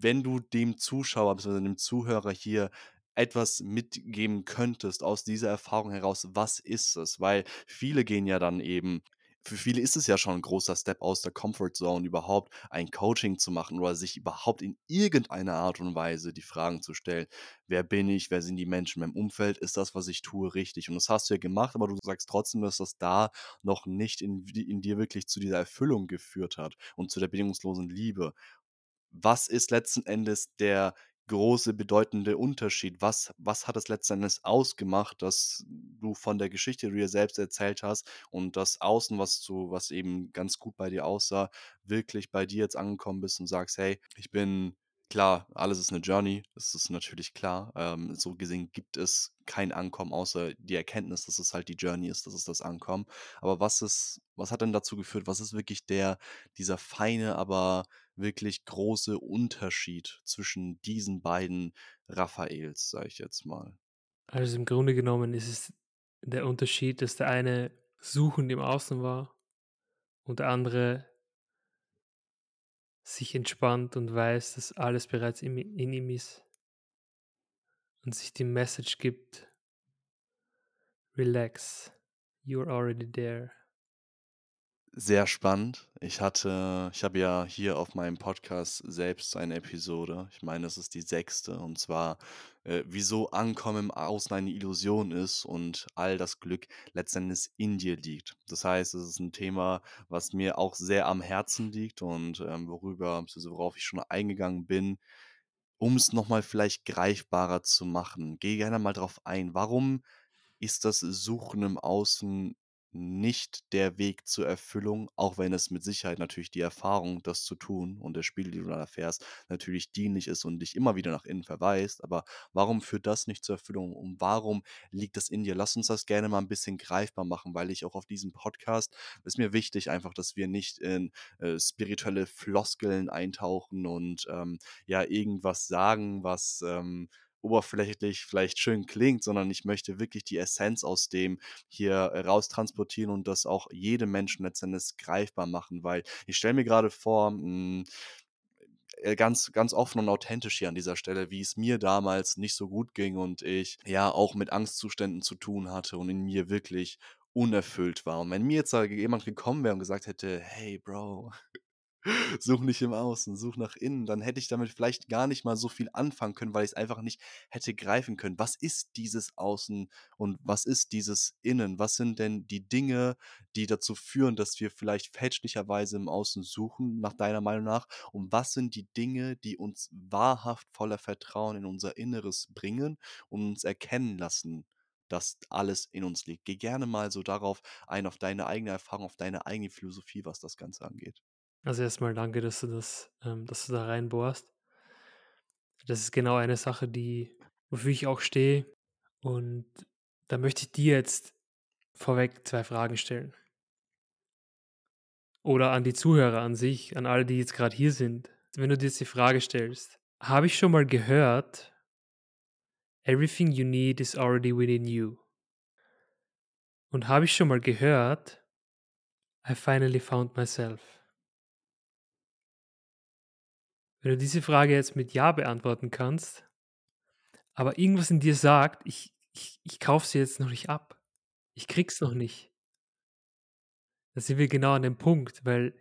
wenn du dem Zuschauer beziehungsweise dem Zuhörer hier etwas mitgeben könntest aus dieser Erfahrung heraus, was ist es? Weil viele gehen ja dann eben für viele ist es ja schon 'n großer Step aus der Comfort Zone, überhaupt ein Coaching zu machen oder sich überhaupt in irgendeiner Art und Weise die Fragen zu stellen: „Wer bin ich? Wer sind die Menschen in meinem Umfeld? Ist das, was ich tue, richtig?“ Und das hast du ja gemacht, aber du sagst trotzdem, dass das da noch nicht in in dir wirklich zu dieser Erfüllung geführt hat und zu der bedingungslosen Liebe. Was ist letzten Endes der große bedeutende Unterschied? Was was hat es letzten Endes ausgemacht, dass du von der Geschichte, die du dir selbst erzählt hast und das Außen, was du was eben ganz gut bei dir aussah, wirklich bei dir jetzt angekommen bist und sagst: „Hey, ich bin“ klar, alles ist 'ne Journey, das ist natürlich klar. Ähm, so gesehen gibt es kein Ankommen, außer die Erkenntnis, dass es halt die Journey ist, das ist das Ankommen. Aber was ist was hat denn dazu geführt? Was ist wirklich der dieser feine, aber wirklich große Unterschied zwischen diesen beiden Raphaels, sage ich jetzt mal? Also, im Grunde genommen ist es der Unterschied, dass der eine suchend im Außen war und der andere sich entspannt und weiß, dass alles bereits in, in ihm ist und sich die Message gibt, relax, you're already there. Sehr spannend. Ich hatte ich habe ja hier auf meinem Podcast selbst eine Episode. Ich meine, das ist die sechste. Und zwar, äh, wieso Ankommen im Außen eine Illusion ist und all das Glück letztendlich in dir liegt. Das heißt, es ist ein Thema, was mir auch sehr am Herzen liegt und, ähm, worüber beziehungsweise worauf ich schon eingegangen bin, um es noch mal vielleicht greifbarer zu machen. Gehe gerne mal drauf ein. Warum ist das Suchen im Außen nicht der Weg zur Erfüllung, auch wenn es mit Sicherheit natürlich die Erfahrung, das zu tun und der Spiegel, die du dann erfährst, natürlich dienlich ist und dich immer wieder nach innen verweist. Aber warum führt das nicht zur Erfüllung und warum liegt das in dir? Lass uns das gerne mal ein bisschen greifbar machen, weil ich auch auf diesem Podcast ist mir wichtig einfach, dass wir nicht in äh, spirituelle Floskeln eintauchen und ähm, ja irgendwas sagen, was ähm, oberflächlich vielleicht schön klingt, sondern ich möchte wirklich die Essenz aus dem hier äh, raustransportieren und das auch jedem Menschen letztendlich greifbar machen, weil ich stelle mir gerade vor, mh, hm, äh, ganz, ganz offen und authentisch hier an dieser Stelle, wie es mir damals nicht so gut ging und ich ja auch mit Angstzuständen zu tun hatte und in mir wirklich unerfüllt war. Und wenn mir jetzt jemand gekommen wäre und gesagt hätte, hey Bro, Such nicht im Außen, such nach innen. Dann hätte ich damit vielleicht gar nicht mal so viel anfangen können, weil ich es einfach nicht hätte greifen können. Was ist dieses Außen und was ist dieses Innen? Was sind denn die Dinge, die dazu führen, dass wir vielleicht fälschlicherweise im Außen suchen, nach deiner Meinung nach? Und was sind die Dinge, die uns wahrhaft voller Vertrauen in unser Inneres bringen und uns erkennen lassen? dass alles in uns liegt. Geh gerne mal so darauf ein, auf deine eigene Erfahrung, auf deine eigene Philosophie, was das Ganze angeht. Also erstmal danke, dass du das, ähm, dass du da reinbohrst. Das ist genau eine Sache, die, wofür ich auch stehe. Und da möchte ich dir jetzt vorweg zwei Fragen stellen. Oder an die Zuhörer an sich, an alle, die jetzt gerade hier sind. Wenn du dir jetzt die Frage stellst, habe ich schon mal gehört, everything you need is already within you. Und habe ich schon mal gehört, I finally found myself. Wenn du diese Frage jetzt mit Ja beantworten kannst, aber irgendwas in dir sagt, ich, ich, ich kaufe sie jetzt noch nicht ab. Ich krieg's noch nicht. Da sind wir genau an dem Punkt, weil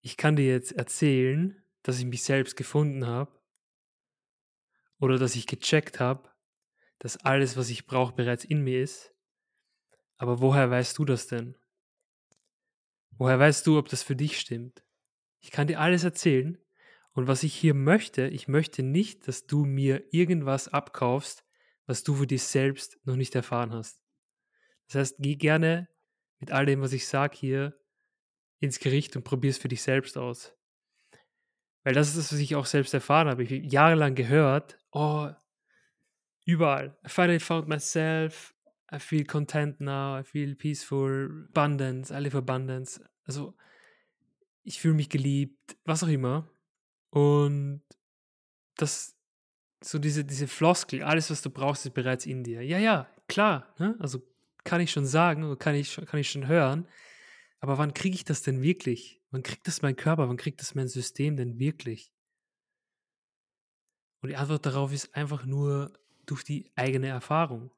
ich kann dir jetzt erzählen, dass ich mich selbst gefunden habe oder dass ich gecheckt habe, dass alles, was ich brauche, bereits in mir ist. Aber woher weißt du das denn? Woher weißt du, ob das für dich stimmt? Ich kann dir alles erzählen, und was ich hier möchte, ich möchte nicht, dass du mir irgendwas abkaufst, was du für dich selbst noch nicht erfahren hast. Das heißt, geh gerne mit all dem, was ich sage hier, ins Gericht und probier es für dich selbst aus. Weil das ist das, was ich auch selbst erfahren habe. Ich habe jahrelang gehört, oh, überall. I finally found myself. I feel content now. I feel peaceful. Abundance. I live abundance. Also, ich fühle mich geliebt. Was auch immer. Und das, so diese, diese Floskel, alles, was du brauchst, ist bereits in dir. Ja, ja, klar. Ne? Also kann ich schon sagen, kann ich, kann ich schon hören. Aber wann kriege ich das denn wirklich? Wann kriegt das mein Körper? Wann kriegt das mein System denn wirklich? Und die Antwort darauf ist einfach nur durch die eigene Erfahrung.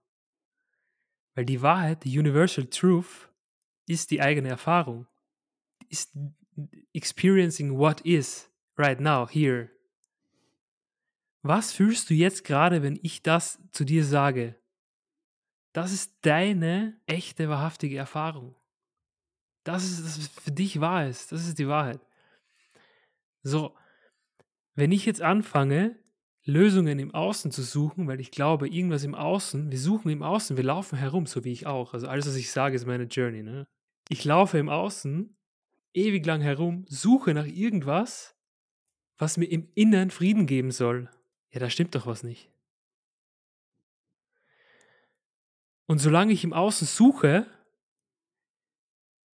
Weil die Wahrheit, die Universal Truth, ist die eigene Erfahrung. Ist experiencing what is right now, here. Was fühlst du jetzt gerade, wenn ich das zu dir sage? Das ist deine echte, wahrhaftige Erfahrung. Das ist, das für dich wahr ist. Das ist die Wahrheit. So, wenn ich jetzt anfange, Lösungen im Außen zu suchen, weil ich glaube, irgendwas im Außen, wir suchen im Außen, wir laufen herum, so wie ich auch. Also alles, was ich sage, ist meine Journey. Ne? Ich laufe im Außen ewig lang herum, suche nach irgendwas, was mir im Inneren Frieden geben soll, ja, da stimmt doch was nicht. Und solange ich im Außen suche,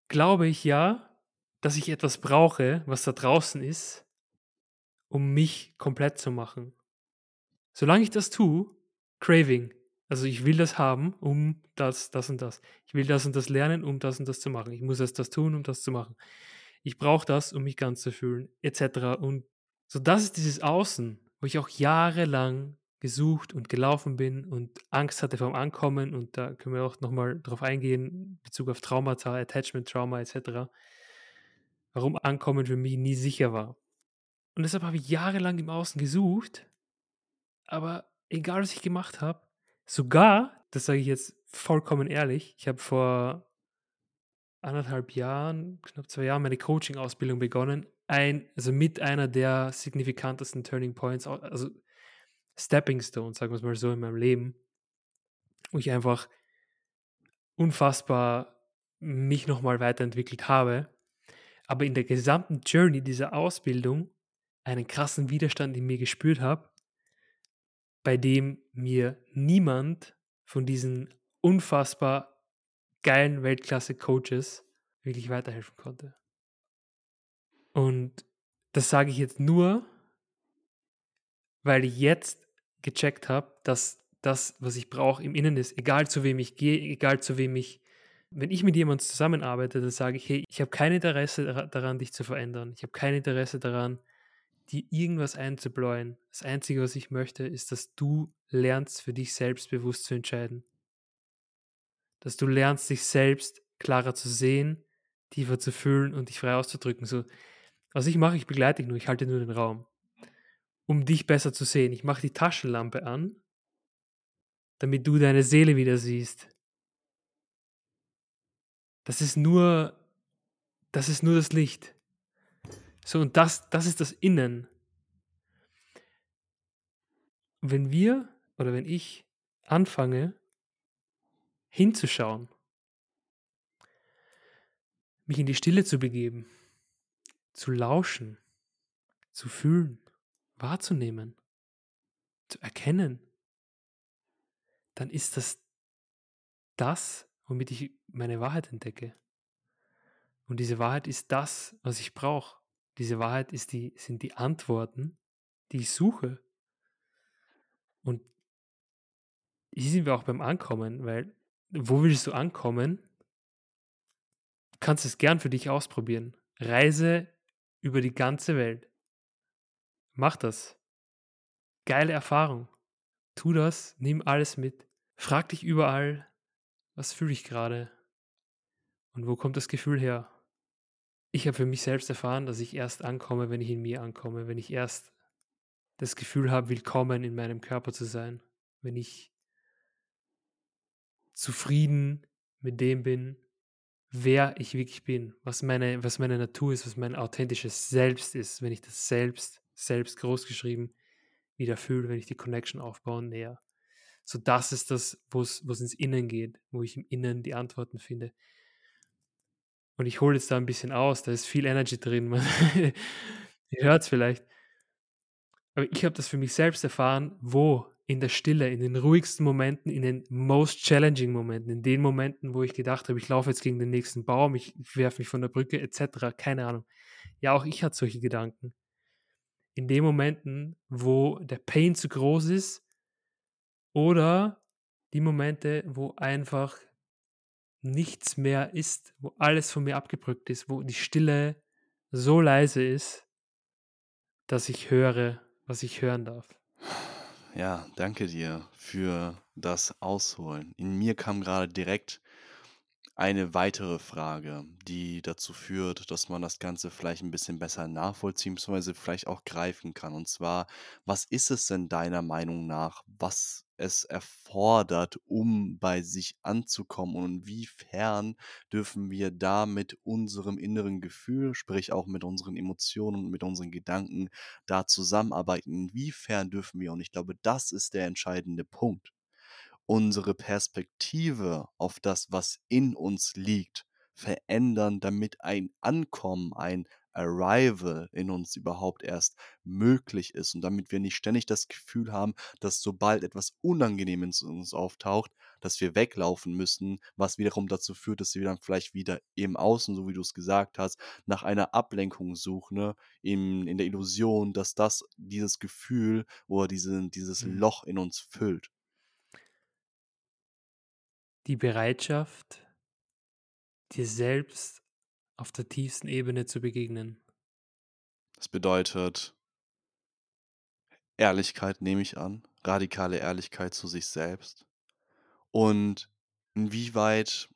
glaube ich ja, dass ich etwas brauche, was da draußen ist, um mich komplett zu machen. Solange ich das tue, Craving. Also ich will das haben, um das, das und das. Ich will das und das lernen, um das und das zu machen. Ich muss erst das tun, um das zu machen. ich brauche das, um mich ganz zu fühlen, etc. Und so das ist dieses Außen, wo ich auch jahrelang gesucht und gelaufen bin und Angst hatte vom Ankommen und da können wir auch nochmal drauf eingehen, in Bezug auf Traumata, Attachment Trauma etc., warum Ankommen für mich nie sicher war. Und deshalb habe ich jahrelang im Außen gesucht, aber egal was ich gemacht habe, sogar, das sage ich jetzt vollkommen ehrlich, ich habe vor anderthalb Jahren, knapp zwei Jahren meine Coaching-Ausbildung begonnen, ein, also mit einer der signifikantesten Turning Points, also Stepping Stones, sagen wir es mal so, in meinem Leben, wo ich einfach unfassbar mich nochmal weiterentwickelt habe, aber in der gesamten Journey dieser Ausbildung einen krassen Widerstand in mir gespürt habe, bei dem mir niemand von diesen unfassbar geilen Weltklasse-Coaches wirklich weiterhelfen konnte. Und das sage ich jetzt nur, weil ich jetzt gecheckt habe, dass das, was ich brauche, im Innen ist. Egal zu wem ich gehe, egal zu wem ich. Wenn ich mit jemandem zusammenarbeite, dann sage ich, hey, ich habe kein Interesse daran, dich zu verändern. Ich habe kein Interesse daran, dir irgendwas einzubläuen. Das Einzige, was ich möchte, ist, dass du lernst, für dich selbstbewusst zu entscheiden. Dass du lernst, dich selbst klarer zu sehen, tiefer zu fühlen und dich frei auszudrücken. So, was ich mache, ich begleite dich nur, ich halte nur den Raum um dich besser zu sehen. Ich mache die Taschenlampe an, damit du deine Seele wieder siehst. Das ist nur, das ist nur das Licht. So, und das, das ist das Innen. Wenn wir oder wenn ich anfange, hinzuschauen, mich in die Stille zu begeben, zu lauschen, zu fühlen, wahrzunehmen, zu erkennen, dann ist das das, womit ich meine Wahrheit entdecke. Und diese Wahrheit ist das, was ich brauche. Diese Wahrheit ist die, sind die Antworten, die ich suche. Und hier sind wir auch beim Ankommen, weil wo willst du ankommen? Du kannst es gern für dich ausprobieren. Reise über die ganze Welt. Mach das. Geile Erfahrung. Tu das, nimm alles mit. Frag dich überall, was fühle ich gerade? Und wo kommt das Gefühl her? Ich habe für mich selbst erfahren, dass ich erst ankomme, wenn ich in mir ankomme, wenn ich erst das Gefühl habe, willkommen in meinem Körper zu sein, wenn ich zufrieden mit dem bin, wer ich wirklich bin, was meine, was meine Natur ist, was mein authentisches Selbst ist, wenn ich das selbst selbst großgeschrieben wieder fühle, wenn ich die Connection aufbaue näher. So das ist das, wo es ins Innen geht, wo ich im Innen die Antworten finde. Und ich hole jetzt da ein bisschen aus, da ist viel Energy drin. Man hört es vielleicht. Aber ich habe das für mich selbst erfahren, wo in der Stille, in den ruhigsten Momenten, in den most challenging Momenten, in den Momenten, wo ich gedacht habe, ich laufe jetzt gegen den nächsten Baum, ich werfe mich von der Brücke etc. Keine Ahnung. Ja, auch ich hatte solche Gedanken in den Momenten, wo der Pain zu groß ist oder die Momente, wo einfach nichts mehr ist, wo alles von mir abgebrückt ist, wo die Stille so leise ist, dass ich höre, was ich hören darf. Ja, danke dir für das Ausholen. In mir kam gerade direkt eine weitere Frage, die dazu führt, dass man das Ganze vielleicht ein bisschen besser nachvollziehen bzw. vielleicht auch greifen kann. Und zwar, was ist es denn deiner Meinung nach, was es erfordert, um bei sich anzukommen und inwiefern dürfen wir da mit unserem inneren Gefühl, sprich auch mit unseren Emotionen und mit unseren Gedanken da zusammenarbeiten? Inwiefern dürfen wir? Und ich glaube, das ist der entscheidende Punkt unsere Perspektive auf das, was in uns liegt, verändern, damit ein Ankommen, ein Arrival in uns überhaupt erst möglich ist und damit wir nicht ständig das Gefühl haben, dass sobald etwas Unangenehmes in uns auftaucht, dass wir weglaufen müssen, was wiederum dazu führt, dass wir dann vielleicht wieder im Außen, so wie du es gesagt hast, nach einer Ablenkung suchen, ne? in, in der Illusion, dass das dieses Gefühl oder diese, dieses Mhm. Loch in uns füllt. Die Bereitschaft, dir selbst auf der tiefsten Ebene zu begegnen. Das bedeutet Ehrlichkeit, nehme ich an, radikale Ehrlichkeit zu sich selbst. Und inwieweit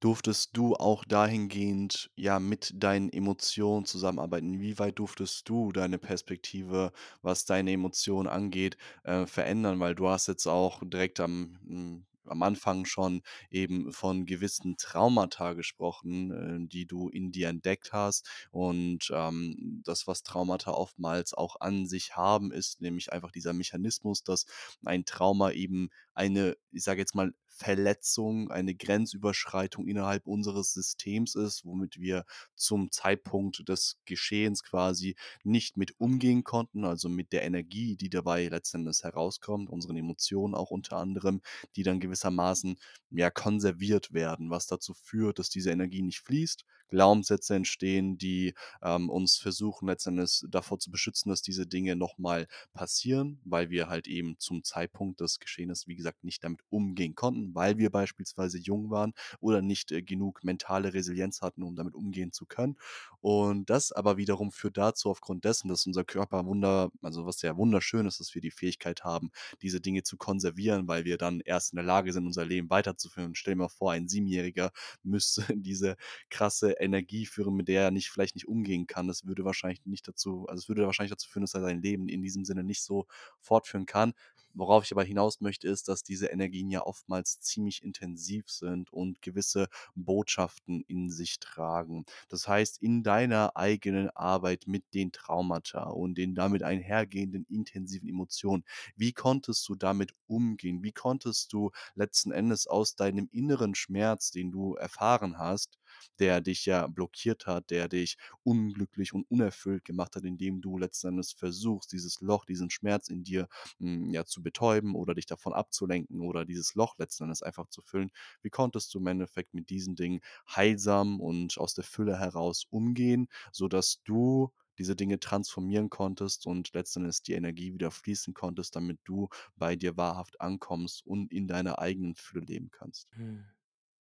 durftest du auch dahingehend, ja, mit deinen Emotionen zusammenarbeiten? Inwieweit durftest du deine Perspektive, was deine Emotionen angeht, äh, verändern? Weil du hast jetzt auch direkt am hm, am Anfang schon eben von gewissen Traumata gesprochen, äh, die du in dir entdeckt hast. Und ähm, das, was Traumata oftmals auch an sich haben, ist nämlich einfach dieser Mechanismus, dass ein Trauma eben eine, ich sage jetzt mal, Verletzung, eine Grenzüberschreitung innerhalb unseres Systems ist, womit wir zum Zeitpunkt des Geschehens quasi nicht mit umgehen konnten, also mit der Energie, die dabei letztendlich herauskommt, unseren Emotionen auch unter anderem, die dann gewissermaßen ja konserviert werden, was dazu führt, dass diese Energie nicht fließt, Glaubenssätze entstehen, die ähm, uns versuchen letztendlich davor zu beschützen, dass diese Dinge nochmal passieren, weil wir halt eben zum Zeitpunkt des Geschehens, wie gesagt, nicht damit umgehen konnten, weil wir beispielsweise jung waren oder nicht äh, genug mentale Resilienz hatten, um damit umgehen zu können. Und das aber wiederum führt dazu, aufgrund dessen, dass unser Körper wunder, also was sehr wunderschön ist, dass wir die Fähigkeit haben, diese Dinge zu konservieren, weil wir dann erst in der Lage sind, unser Leben weiterzuführen. Stell dir mal vor, ein Siebenjähriger müsste diese krasse Energie führen, mit der er nicht vielleicht nicht umgehen kann. Das würde wahrscheinlich nicht dazu, also es würde wahrscheinlich dazu führen, dass er sein Leben in diesem Sinne nicht so fortführen kann. Worauf ich aber hinaus möchte, ist, dass diese Energien ja oftmals ziemlich intensiv sind und gewisse Botschaften in sich tragen. Das heißt, in deiner eigenen Arbeit mit den Traumata und den damit einhergehenden intensiven Emotionen, wie konntest du damit umgehen? Wie konntest du letzten Endes aus deinem inneren Schmerz, den du erfahren hast, der dich ja blockiert hat, der dich unglücklich und unerfüllt gemacht hat, indem du letzten Endes versuchst, dieses Loch, diesen Schmerz in dir mh, ja zu betäuben oder dich davon abzulenken oder dieses Loch letzten Endes einfach zu füllen. Wie konntest du im Endeffekt mit diesen Dingen heilsam und aus der Fülle heraus umgehen, sodass du diese Dinge transformieren konntest und letztendlich die Energie wieder fließen konntest, damit du bei dir wahrhaft ankommst und in deiner eigenen Fülle leben kannst. Hm.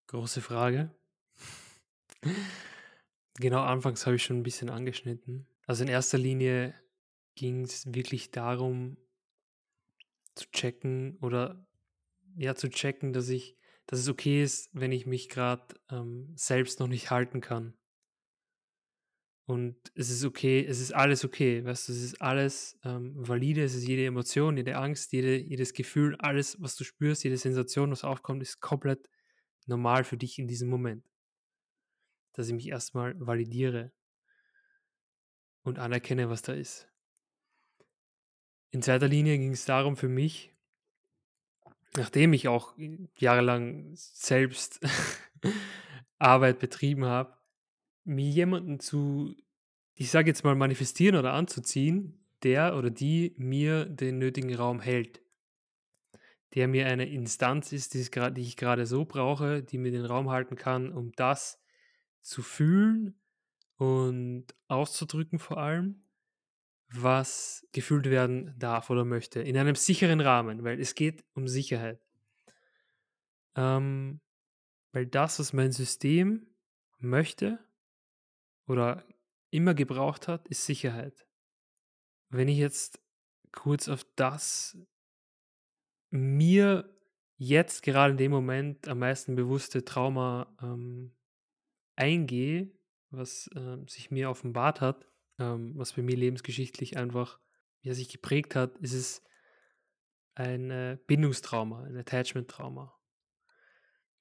Große Frage. Genau, anfangs habe ich schon ein bisschen angeschnitten. Also in erster Linie ging es wirklich darum, zu checken oder ja, zu checken, dass ich, dass es okay ist, wenn ich mich gerade ähm, selbst noch nicht halten kann. Und es ist okay, es ist alles okay, weißt du, es ist alles ähm, valide, es ist jede Emotion, jede Angst, jede, jedes Gefühl, alles, was du spürst, jede Sensation, was aufkommt, ist komplett normal für dich in diesem Moment. Dass ich mich erstmal validiere und anerkenne, was da ist. In zweiter Linie ging es darum für mich, nachdem ich auch jahrelang selbst Arbeit betrieben habe, mir jemanden zu, ich sage jetzt mal, manifestieren oder anzuziehen, der oder die mir den nötigen Raum hält. Der mir eine Instanz ist, die, ich gerade so brauche, die mir den Raum halten kann, um das zu fühlen und auszudrücken vor allem, was gefühlt werden darf oder möchte. In einem sicheren Rahmen, weil es geht um Sicherheit. Ähm, weil das, was mein System möchte oder immer gebraucht hat, ist Sicherheit. Wenn ich jetzt kurz auf das mir jetzt gerade in dem Moment am meisten bewusste Trauma ähm, eingehe, was äh, sich mir offenbart hat, ähm, was bei mir lebensgeschichtlich einfach, er sich geprägt hat, ist es ein äh, Bindungstrauma, ein Attachment-Trauma.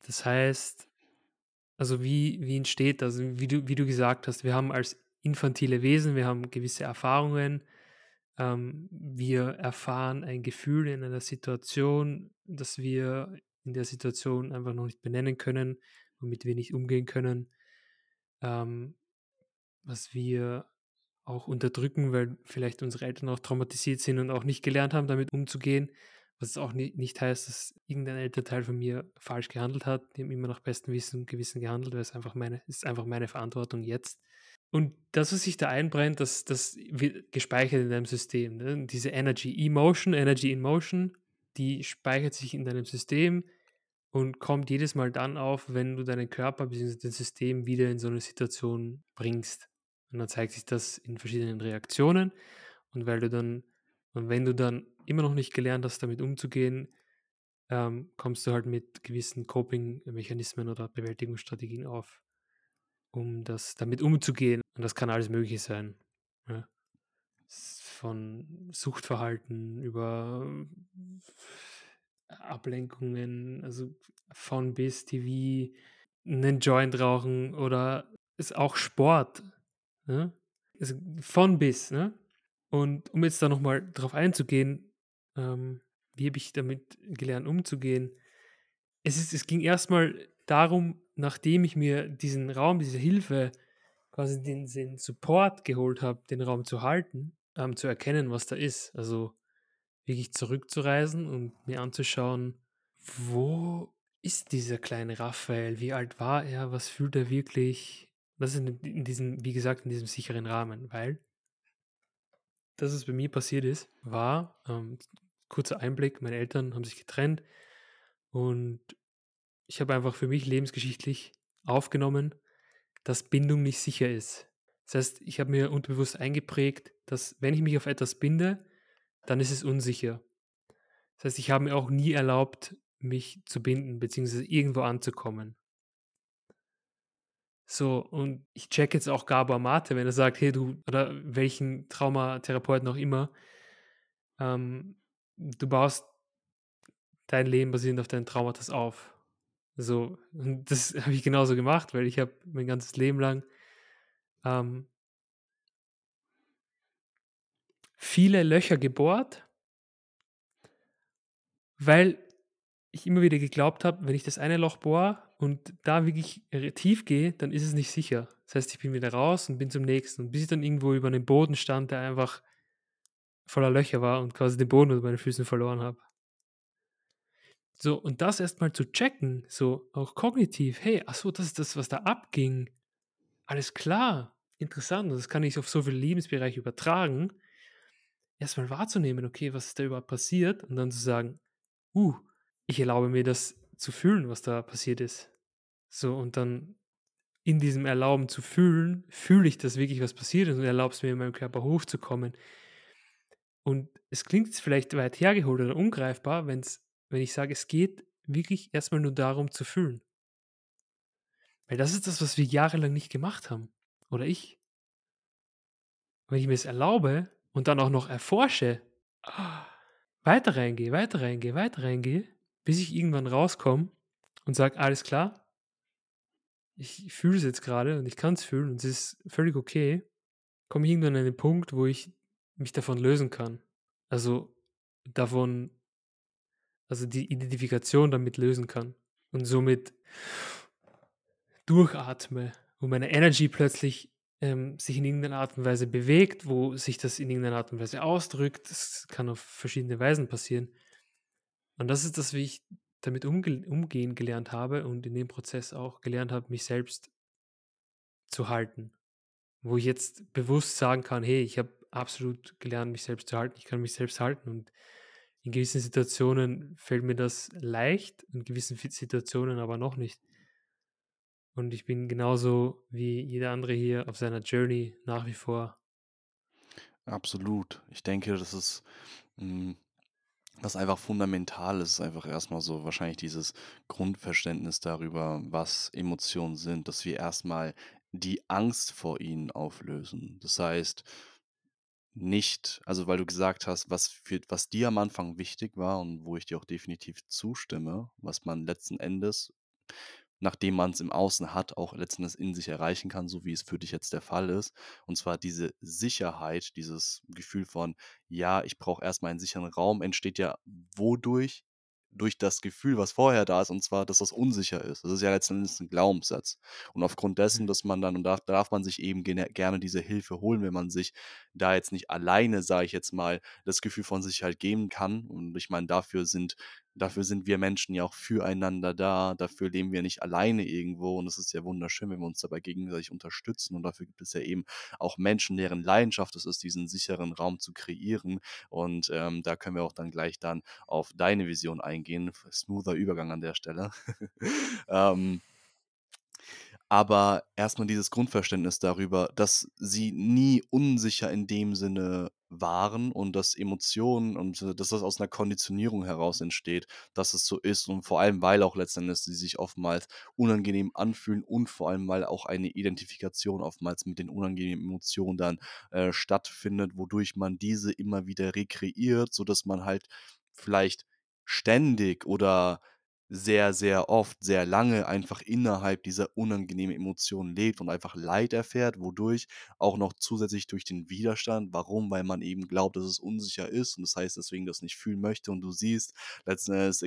Das heißt, also wie, wie entsteht das? Wie du, wie du gesagt hast, wir haben als infantile Wesen, wir haben gewisse Erfahrungen, ähm, wir erfahren ein Gefühl in einer Situation, das wir in der Situation einfach noch nicht benennen können, womit wir nicht umgehen können, ähm, was wir auch unterdrücken, weil vielleicht unsere Eltern auch traumatisiert sind und auch nicht gelernt haben, damit umzugehen. Was auch nicht heißt, dass irgendein Elternteil von mir falsch gehandelt hat. Die haben immer nach bestem Wissen und Gewissen gehandelt, weil es einfach meine, ist einfach meine Verantwortung jetzt. Und das, was sich da einbrennt, das, das wird gespeichert in deinem System. Ne? Diese Energy Emotion, Energy in Motion, die speichert sich in deinem System. Und kommt jedes Mal dann auf, wenn du deinen Körper bzw. das System wieder in so eine Situation bringst. Und dann zeigt sich das in verschiedenen Reaktionen. Und weil du dann, und wenn du dann immer noch nicht gelernt hast, damit umzugehen, ähm, kommst du halt mit gewissen Coping-Mechanismen oder Bewältigungsstrategien auf, um das damit umzugehen. Und das kann alles Mögliche sein. Ja. Von Suchtverhalten über Ablenkungen, also von bis TV, einen Joint rauchen oder ist auch Sport. Ne? Also von bis. Ne? Und um jetzt da nochmal drauf einzugehen, ähm, wie habe ich damit gelernt umzugehen? Es, ist, es ging erstmal darum, nachdem ich mir diesen Raum, diese Hilfe, quasi den, den Support geholt habe, den Raum zu halten, ähm, zu erkennen, was da ist. Also wirklich zurückzureisen und mir anzuschauen, wo ist dieser kleine Raphael? Wie alt war er? Was fühlt er wirklich? Das ist in, diesem, wie gesagt, in diesem sicheren Rahmen, weil das, was bei mir passiert ist, war, ähm, kurzer Einblick, meine Eltern haben sich getrennt und ich habe einfach für mich lebensgeschichtlich aufgenommen, dass Bindung nicht sicher ist. Das heißt, ich habe mir unterbewusst eingeprägt, dass wenn ich mich auf etwas binde, dann ist es unsicher. Das heißt, ich habe mir auch nie erlaubt, mich zu binden, beziehungsweise irgendwo anzukommen. So, und ich check jetzt auch Gabor Mate, wenn er sagt, hey du, oder welchen Traumatherapeuten auch immer, ähm, du baust dein Leben basierend auf deinen Traumata auf. So, und das habe ich genauso gemacht, weil ich habe mein ganzes Leben lang ähm, viele Löcher gebohrt, weil ich immer wieder geglaubt habe, wenn ich das eine Loch bohre und da wirklich tief gehe, dann ist es nicht sicher. Das heißt, ich bin wieder raus und bin zum nächsten. Und bis ich dann irgendwo über einen Boden stand, der einfach voller Löcher war und quasi den Boden unter meinen Füßen verloren habe. So, und das erstmal zu checken, so auch kognitiv, hey, achso, das ist das, was da abging. Alles klar, interessant. Das kann ich auf so viele Lebensbereiche übertragen. Erstmal wahrzunehmen, okay, was ist da überhaupt passiert? Und dann zu sagen, uh, ich erlaube mir das zu fühlen, was da passiert ist. So, und dann in diesem Erlauben zu fühlen, fühle ich, dass wirklich was passiert ist und erlaube es mir in meinem Körper hochzukommen. Und es klingt vielleicht weit hergeholt oder ungreifbar, wenn's, wenn ich sage, es geht wirklich erstmal nur darum zu fühlen. Weil das ist das, was wir jahrelang nicht gemacht haben. Oder ich. Wenn ich mir es erlaube und dann auch noch erforsche, weiter reingehe, weiter reingehe, weiter reingehe, bis ich irgendwann rauskomme und sage, alles klar, ich fühle es jetzt gerade und ich kann es fühlen und es ist völlig okay, komme ich irgendwann an den Punkt, wo ich mich davon lösen kann. Also davon, also die Identifikation damit lösen kann und somit durchatme, wo meine Energy plötzlich ähm, sich in irgendeiner Art und Weise bewegt, wo sich das in irgendeiner Art und Weise ausdrückt. Das kann auf verschiedene Weisen passieren. Und das ist das, wie ich damit umge umgehen gelernt habe und in dem Prozess auch gelernt habe, mich selbst zu halten. Wo ich jetzt bewusst sagen kann, hey, ich habe absolut gelernt, mich selbst zu halten. Ich kann mich selbst halten und in gewissen Situationen fällt mir das leicht, in gewissen Situationen aber noch nicht. Und ich bin genauso wie jeder andere hier auf seiner Journey nach wie vor. Absolut. Ich denke, das ist mh, was einfach fundamental ist einfach erstmal so wahrscheinlich dieses Grundverständnis darüber, was Emotionen sind, dass wir erstmal die Angst vor ihnen auflösen. Das heißt, nicht, also weil du gesagt hast, was, für, was dir am Anfang wichtig war und wo ich dir auch definitiv zustimme, was man letzten Endes nachdem man es im Außen hat, auch letztendlich in sich erreichen kann, so wie es für dich jetzt der Fall ist. Und zwar diese Sicherheit, dieses Gefühl von, ja, ich brauche erstmal einen sicheren Raum, entsteht ja wodurch? Durch das Gefühl, was vorher da ist, und zwar, dass das unsicher ist. Das ist ja letztendlich ein Glaubenssatz. Und aufgrund dessen, mhm. dass man dann, und da darf man sich eben gerne diese Hilfe holen, wenn man sich da jetzt nicht alleine, sage ich jetzt mal, das Gefühl von Sicherheit geben kann. Und ich meine, dafür sind dafür sind wir Menschen ja auch füreinander da, dafür leben wir nicht alleine irgendwo und es ist ja wunderschön, wenn wir uns dabei gegenseitig unterstützen und dafür gibt es ja eben auch Menschen, deren Leidenschaft es ist, diesen sicheren Raum zu kreieren und ähm, da können wir auch dann gleich dann auf deine Vision eingehen. Smoother Übergang an der Stelle. ähm, aber erstmal dieses Grundverständnis darüber, dass sie nie unsicher in dem Sinne waren und dass Emotionen und dass das aus einer Konditionierung heraus entsteht, dass es so ist und vor allem, weil auch letzten Endes sie sich oftmals unangenehm anfühlen und vor allem, weil auch eine Identifikation oftmals mit den unangenehmen Emotionen dann, äh, stattfindet, wodurch man diese immer wieder rekreiert, sodass man halt vielleicht ständig oder sehr, sehr oft, sehr lange einfach innerhalb dieser unangenehmen Emotionen lebt und einfach Leid erfährt, wodurch auch noch zusätzlich durch den Widerstand warum? Weil man eben glaubt, dass es unsicher ist und das heißt deswegen das nicht fühlen möchte und du siehst, letzten Endes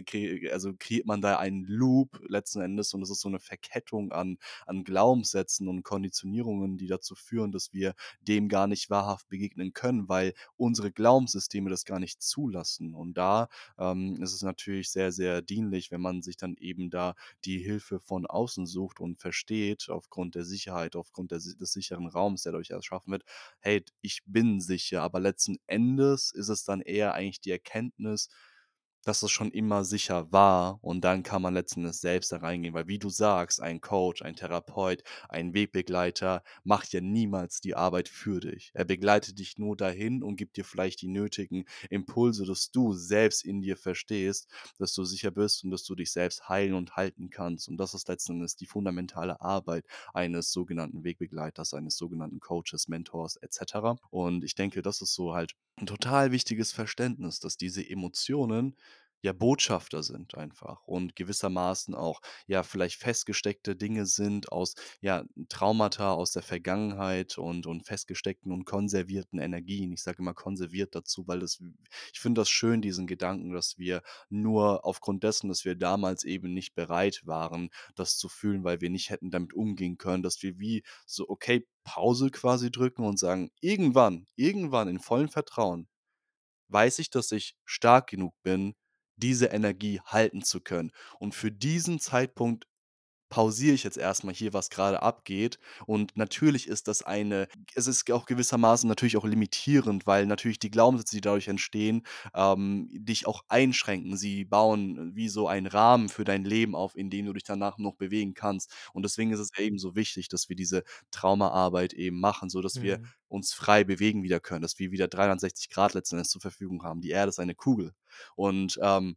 also kreiert man da einen Loop letzten Endes und es ist so eine Verkettung an an Glaubenssätzen und Konditionierungen, die dazu führen, dass wir dem gar nicht wahrhaft begegnen können, weil unsere Glaubenssysteme das gar nicht zulassen und da, ähm, ist es natürlich sehr, sehr dienlich, wenn man man sich dann eben da die Hilfe von außen sucht und versteht, aufgrund der Sicherheit, aufgrund der, des sicheren Raums, der dadurch erschaffen wird, hey, ich bin sicher, aber letzten Endes ist es dann eher eigentlich die Erkenntnis, dass es schon immer sicher war und dann kann man letzten Endes selbst da reingehen, weil wie du sagst, ein Coach, ein Therapeut, ein Wegbegleiter macht ja niemals die Arbeit für dich. Er begleitet dich nur dahin und gibt dir vielleicht die nötigen Impulse, dass du selbst in dir verstehst, dass du sicher bist und dass du dich selbst heilen und halten kannst. Und das ist letzten Endes die fundamentale Arbeit eines sogenannten Wegbegleiters, eines sogenannten Coaches, Mentors etc. Und ich denke, das ist so halt ein total wichtiges Verständnis, dass diese Emotionen ja Botschafter sind einfach und gewissermaßen auch, ja, vielleicht festgesteckte Dinge sind aus, ja, Traumata aus der Vergangenheit und und festgesteckten und konservierten Energien. Ich sage immer konserviert dazu, weil das ich finde das schön, diesen Gedanken, dass wir nur aufgrund dessen, dass wir damals eben nicht bereit waren, das zu fühlen, weil wir nicht hätten damit umgehen können, dass wir wie so, okay, Pause quasi drücken und sagen: „Irgendwann, irgendwann in vollem Vertrauen weiß ich, dass ich stark genug bin, diese Energie halten zu können. Und für diesen Zeitpunkt pausiere ich jetzt erstmal hier, was gerade abgeht. Und natürlich ist das eine es ist auch gewissermaßen natürlich auch limitierend, weil natürlich die Glaubenssätze, die dadurch entstehen, ähm, dich auch einschränken. Sie bauen wie so einen Rahmen für dein Leben auf, in dem du dich danach noch bewegen kannst. Und deswegen ist es eben so wichtig, dass wir diese Traumaarbeit eben machen, sodass wir Mhm. uns frei bewegen wieder können, dass wir wieder 360 Grad letzten Endes zur Verfügung haben. Die Erde ist eine Kugel. Und, ähm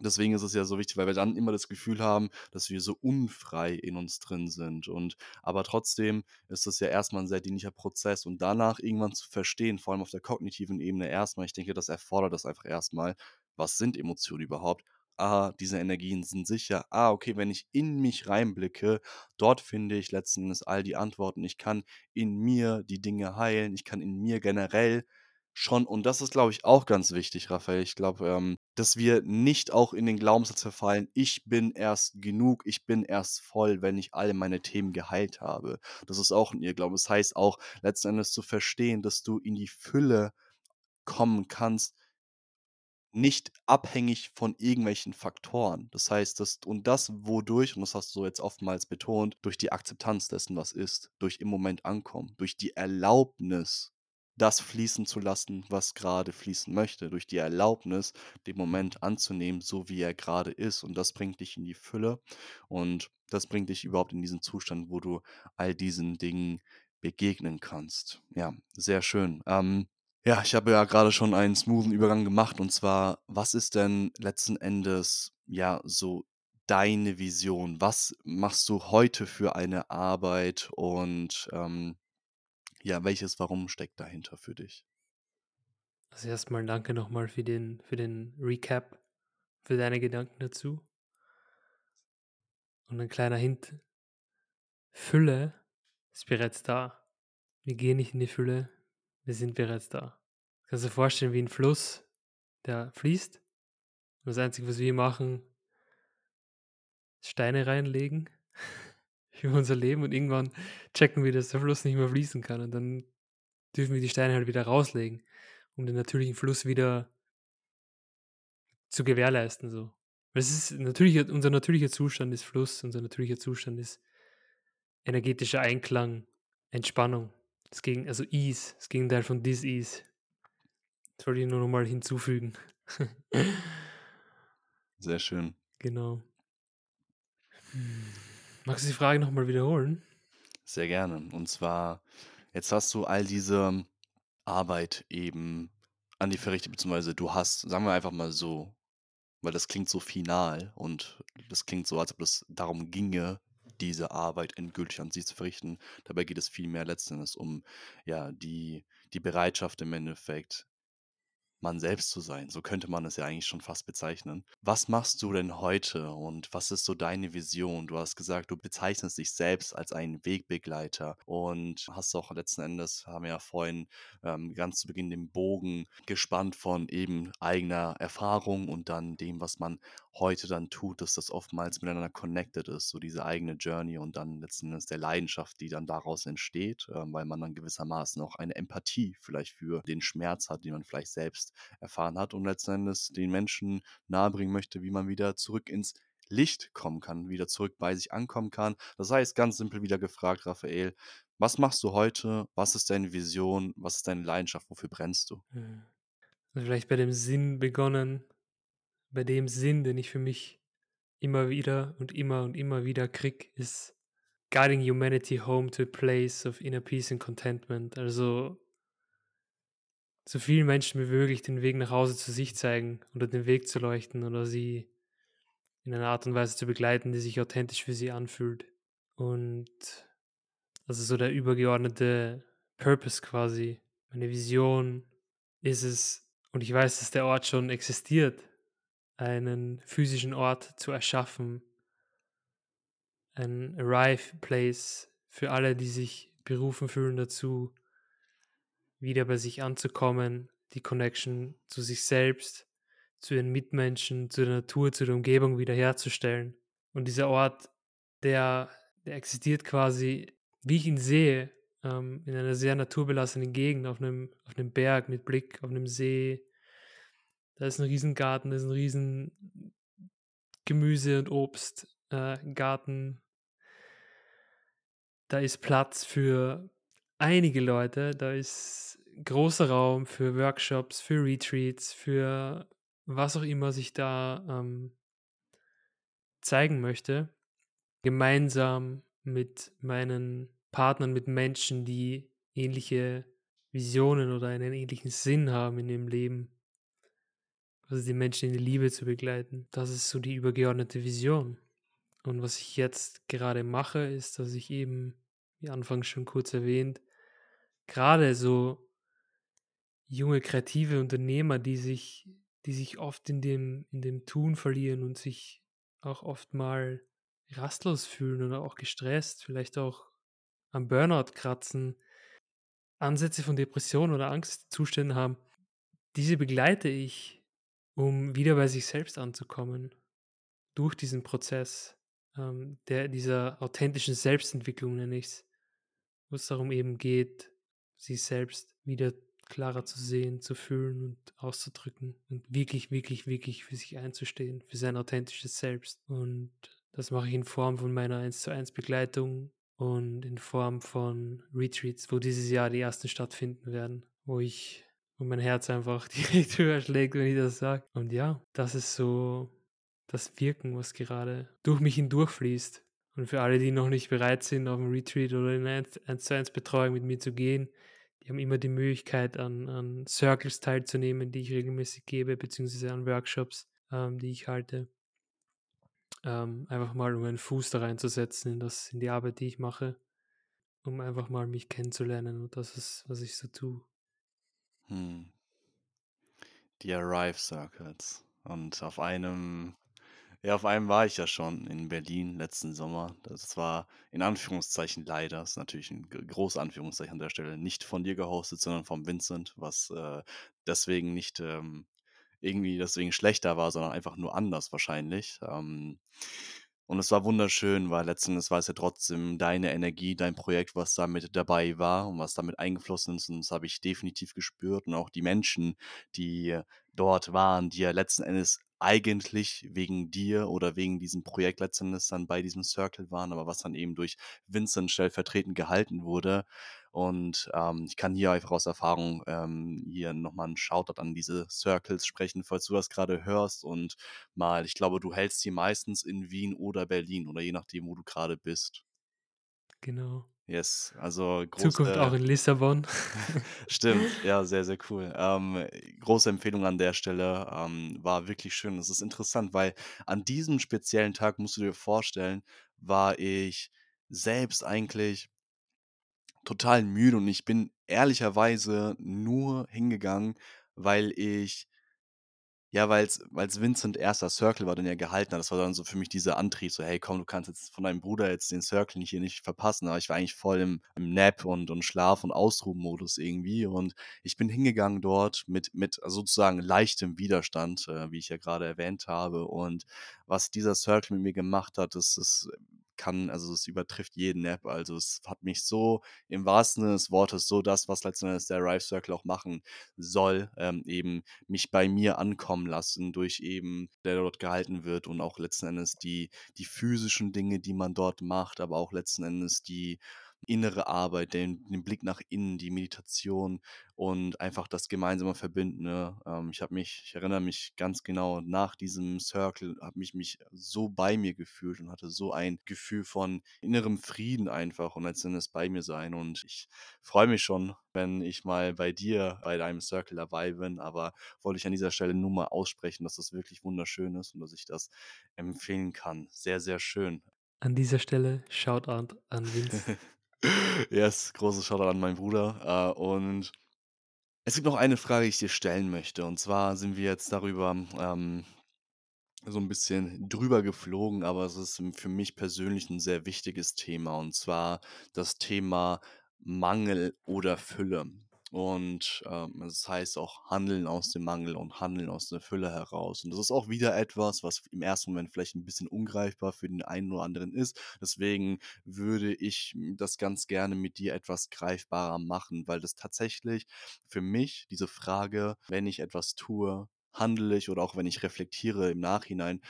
Deswegen ist es ja so wichtig, weil wir dann immer das Gefühl haben, dass wir so unfrei in uns drin sind und aber trotzdem ist das ja erstmal ein sehr dienlicher Prozess und danach irgendwann zu verstehen, vor allem auf der kognitiven Ebene erstmal ich denke, das erfordert das einfach erstmal Was sind Emotionen überhaupt? Ah, diese Energien sind sicher. Ah, okay, wenn ich in mich reinblicke, dort finde ich letzten Endes all die Antworten. Ich kann in mir die Dinge heilen. Ich kann in mir generell schon und das ist, glaube ich, auch ganz wichtig, Raphael. Ich glaube, ähm, dass wir nicht auch in den Glaubenssatz verfallen: „Ich bin erst genug, ich bin erst voll, wenn ich alle meine Themen geheilt habe.“ Das ist auch 'n Irrglaube. Das heißt auch letzten Endes zu verstehen, dass du in die Fülle kommen kannst nicht abhängig von irgendwelchen Faktoren. Das heißt, dass und das wodurch und das hast du jetzt oftmals betont, durch die Akzeptanz dessen, was ist, durch im Moment ankommen, durch die Erlaubnis, das fließen zu lassen, was gerade fließen möchte, durch die Erlaubnis, den Moment anzunehmen, so wie er gerade ist. Und das bringt dich in die Fülle und das bringt dich überhaupt in diesen Zustand, wo du all diesen Dingen begegnen kannst. Ja, sehr schön. Ähm ja, ich habe ja gerade schon einen smoothen Übergang gemacht und zwar, was ist denn letzten Endes, ja, so deine Vision? Was machst du heute für eine Arbeit und, ähm, ja, welches Warum steckt dahinter für dich? Also erstmal danke nochmal für den für den Recap, für deine Gedanken dazu. Und ein kleiner Hint: Fülle ist bereits da. Wir gehen nicht in die Fülle, wir sind bereits da. Kannst du dir vorstellen wie ein Fluss, der fließt und das Einzige, was wir machen, Steine reinlegen für unser Leben und irgendwann checken wir, dass der Fluss nicht mehr fließen kann und dann dürfen wir die Steine halt wieder rauslegen, um den natürlichen Fluss wieder zu gewährleisten so. Weil es ist natürlicher unser natürlicher Zustand ist Fluss, unser natürlicher Zustand ist energetischer Einklang, Entspannung. Das Gegen also Ease, das Gegenteil von Dis-Ease. Das wollte ich nur noch mal hinzufügen. Sehr schön. Genau. Hm. Magst du die Frage noch mal wiederholen? Sehr gerne. Und zwar, jetzt hast du all diese Arbeit eben an die verrichtet, beziehungsweise du hast, sagen wir einfach mal so, weil das klingt so final und das klingt so, als ob es darum ginge, diese Arbeit endgültig an sich zu verrichten. Dabei geht es vielmehr letzten Endes um ja die, die Bereitschaft im Endeffekt, man selbst zu sein. So könnte man es ja eigentlich schon fast bezeichnen. Was machst du denn heute und was ist so deine Vision? Du hast gesagt, du bezeichnest dich selbst als einen Wegbegleiter und hast auch letzten Endes, haben wir ja vorhin ähm, ganz zu Beginn den Bogen gespannt von eben eigener Erfahrung und dann dem, was man heute dann tut, dass das oftmals miteinander connected ist, so diese eigene Journey und dann letzten Endes der Leidenschaft, die dann daraus entsteht, ähm, weil man dann gewissermaßen auch eine Empathie vielleicht für den Schmerz hat, den man vielleicht selbst erfahren hat und letzten Endes den Menschen nahebringen möchte, wie man wieder zurück ins Licht kommen kann, wieder zurück bei sich ankommen kann. Das heißt, ganz simpel wieder gefragt, Raphael, was machst du heute? Was ist deine Vision? Was ist deine Leidenschaft? Wofür brennst du? Hm. Vielleicht bei dem Sinn begonnen, bei dem Sinn, den ich für mich immer wieder und immer und immer wieder krieg, ist guiding humanity home to a place of inner peace and contentment. Also so vielen Menschen wie möglich den Weg nach Hause zu sich zeigen oder den Weg zu leuchten oder sie in einer Art und Weise zu begleiten, die sich authentisch für sie anfühlt. Und also so der übergeordnete Purpose quasi, meine Vision ist es, und ich weiß, dass der Ort schon existiert, einen physischen Ort zu erschaffen, ein Arrive Place für alle, die sich berufen fühlen dazu, wieder bei sich anzukommen, die Connection zu sich selbst, zu ihren Mitmenschen, zu der Natur, zu der Umgebung wiederherzustellen. Und dieser Ort, der, der existiert quasi, wie ich ihn sehe, ähm, in einer sehr naturbelassenen Gegend, auf einem, auf einem Berg mit Blick auf einem See. Da ist ein Riesengarten, da ist ein riesen Gemüse- und Obstgarten. Äh, da ist Platz für einige Leute, da ist großer Raum für Workshops, für Retreats, für was auch immer sich da ähm, zeigen möchte, gemeinsam mit meinen Partnern, mit Menschen, die ähnliche Visionen oder einen ähnlichen Sinn haben in ihrem Leben. Also die Menschen in die Liebe zu begleiten. Das ist so die übergeordnete Vision. Und was ich jetzt gerade mache, ist, dass ich eben, wie anfangs schon kurz erwähnt, gerade so junge kreative Unternehmer, die sich, die sich oft in dem, in dem Tun verlieren und sich auch oft mal rastlos fühlen oder auch gestresst, vielleicht auch am Burnout kratzen, Ansätze von Depression oder Angstzuständen haben, diese begleite ich, um wieder bei sich selbst anzukommen, durch diesen Prozess ähm, der, dieser authentischen Selbstentwicklung, nenne ich es, wo es darum eben geht, sich selbst wieder klarer zu sehen, zu fühlen und auszudrücken und wirklich, wirklich, wirklich für sich einzustehen, für sein authentisches Selbst. Und das mache ich in Form von meiner 1 zu 1 Begleitung und in Form von Retreats, wo dieses Jahr die ersten stattfinden werden, wo ich, wo mein Herz einfach direkt höher schlägt, wenn ich das sage. Und ja, das ist so das Wirken, was gerade durch mich hindurchfließt. Und für alle, die noch nicht bereit sind, auf ein Retreat oder in eine 1 zu 1 Betreuung mit mir zu gehen, die haben immer die Möglichkeit, an, an Circles teilzunehmen, die ich regelmäßig gebe, beziehungsweise an Workshops, ähm, die ich halte. Ähm, einfach mal, um einen Fuß da reinzusetzen in, das, in die Arbeit, die ich mache, um einfach mal mich kennenzulernen und das ist, was ich so tue. Hm. Die Arrive Circles. Und auf einem ja, auf einem war ich ja schon in Berlin letzten Sommer. Das war in Anführungszeichen leider, ist natürlich ein großes Anführungszeichen an der Stelle, nicht von dir gehostet, sondern vom Vincent, was äh, deswegen nicht ähm, irgendwie deswegen schlechter war, sondern einfach nur anders wahrscheinlich. Ähm, und es war wunderschön, weil letztendlich war es ja trotzdem deine Energie, dein Projekt, was da mit dabei war und was damit eingeflossen ist. Und das habe ich definitiv gespürt. Und auch die Menschen, die dort waren, die ja letzten Endes eigentlich wegen dir oder wegen diesem Projekt letzten Endes dann bei diesem Circle waren, aber was dann eben durch Vincent stellvertretend gehalten wurde. Und ähm, ich kann hier einfach aus Erfahrung ähm, hier nochmal einen Shoutout an diese Circles sprechen, falls du das gerade hörst und mal, ich glaube, du hältst die meistens in Wien oder Berlin oder je nachdem, wo du gerade bist. Genau. Yes, also Zukunft auch große, in Lissabon. stimmt, ja, sehr, sehr cool. Ähm, große Empfehlung an der Stelle, ähm, war wirklich schön. Es ist interessant, weil an diesem speziellen Tag, musst du dir vorstellen, war ich selbst eigentlich total müde und ich bin ehrlicherweise nur hingegangen, weil ich ja, weil's weil's Vincent erster Circle war, den er gehalten hat. Das war dann so für mich dieser Antrieb, so: „Hey, komm, du kannst jetzt von deinem Bruder jetzt den Circle nicht hier nicht verpassen.“ Aber ich war eigentlich voll im im Nap und und Schlaf und Ausruhmodus irgendwie und ich bin hingegangen dort mit mit sozusagen leichtem Widerstand, äh, wie ich ja gerade erwähnt habe. Und was dieser Circle mit mir gemacht hat, das das kann also, es übertrifft jeden Nap. Also, es hat mich so im wahrsten Sinne des Wortes so das, was letzten Endes der Rife Circle auch machen soll, ähm, eben mich bei mir ankommen lassen durch eben der dort gehalten wird und auch letzten Endes die die physischen Dinge, die man dort macht, aber auch letzten Endes die innere Arbeit, den den Blick nach innen, die Meditation und einfach das gemeinsame Verbinden, ne? Ähm, ich habe mich ich erinnere mich ganz genau nach diesem Circle habe mich mich so bei mir gefühlt und hatte so ein Gefühl von innerem Frieden einfach und letzten Endes bei mir sein und ich freue mich schon, wenn ich mal bei dir bei deinem Circle dabei bin, aber wollte ich an dieser Stelle nur mal aussprechen, dass das wirklich wunderschön ist und dass ich das empfehlen kann. Sehr, sehr schön. An dieser Stelle Shoutout an Vince. Yes, großes Shoutout an meinen Bruder. Äh, und es gibt noch eine Frage, die ich dir stellen möchte. Und zwar sind wir jetzt darüber ähm, so ein bisschen drüber geflogen, aber es ist für mich persönlich ein sehr wichtiges Thema, und zwar das Thema Mangel oder Fülle. Und, ähm, das heißt auch Handeln aus dem Mangel und Handeln aus der Fülle heraus. Und das ist auch wieder etwas, was im ersten Moment vielleicht ein bisschen ungreifbar für den einen oder anderen ist. Deswegen würde ich, das ganz gerne mit dir etwas greifbarer machen, weil das tatsächlich für mich diese Frage, wenn ich etwas tue, handle ich oder auch wenn ich reflektiere im Nachhinein,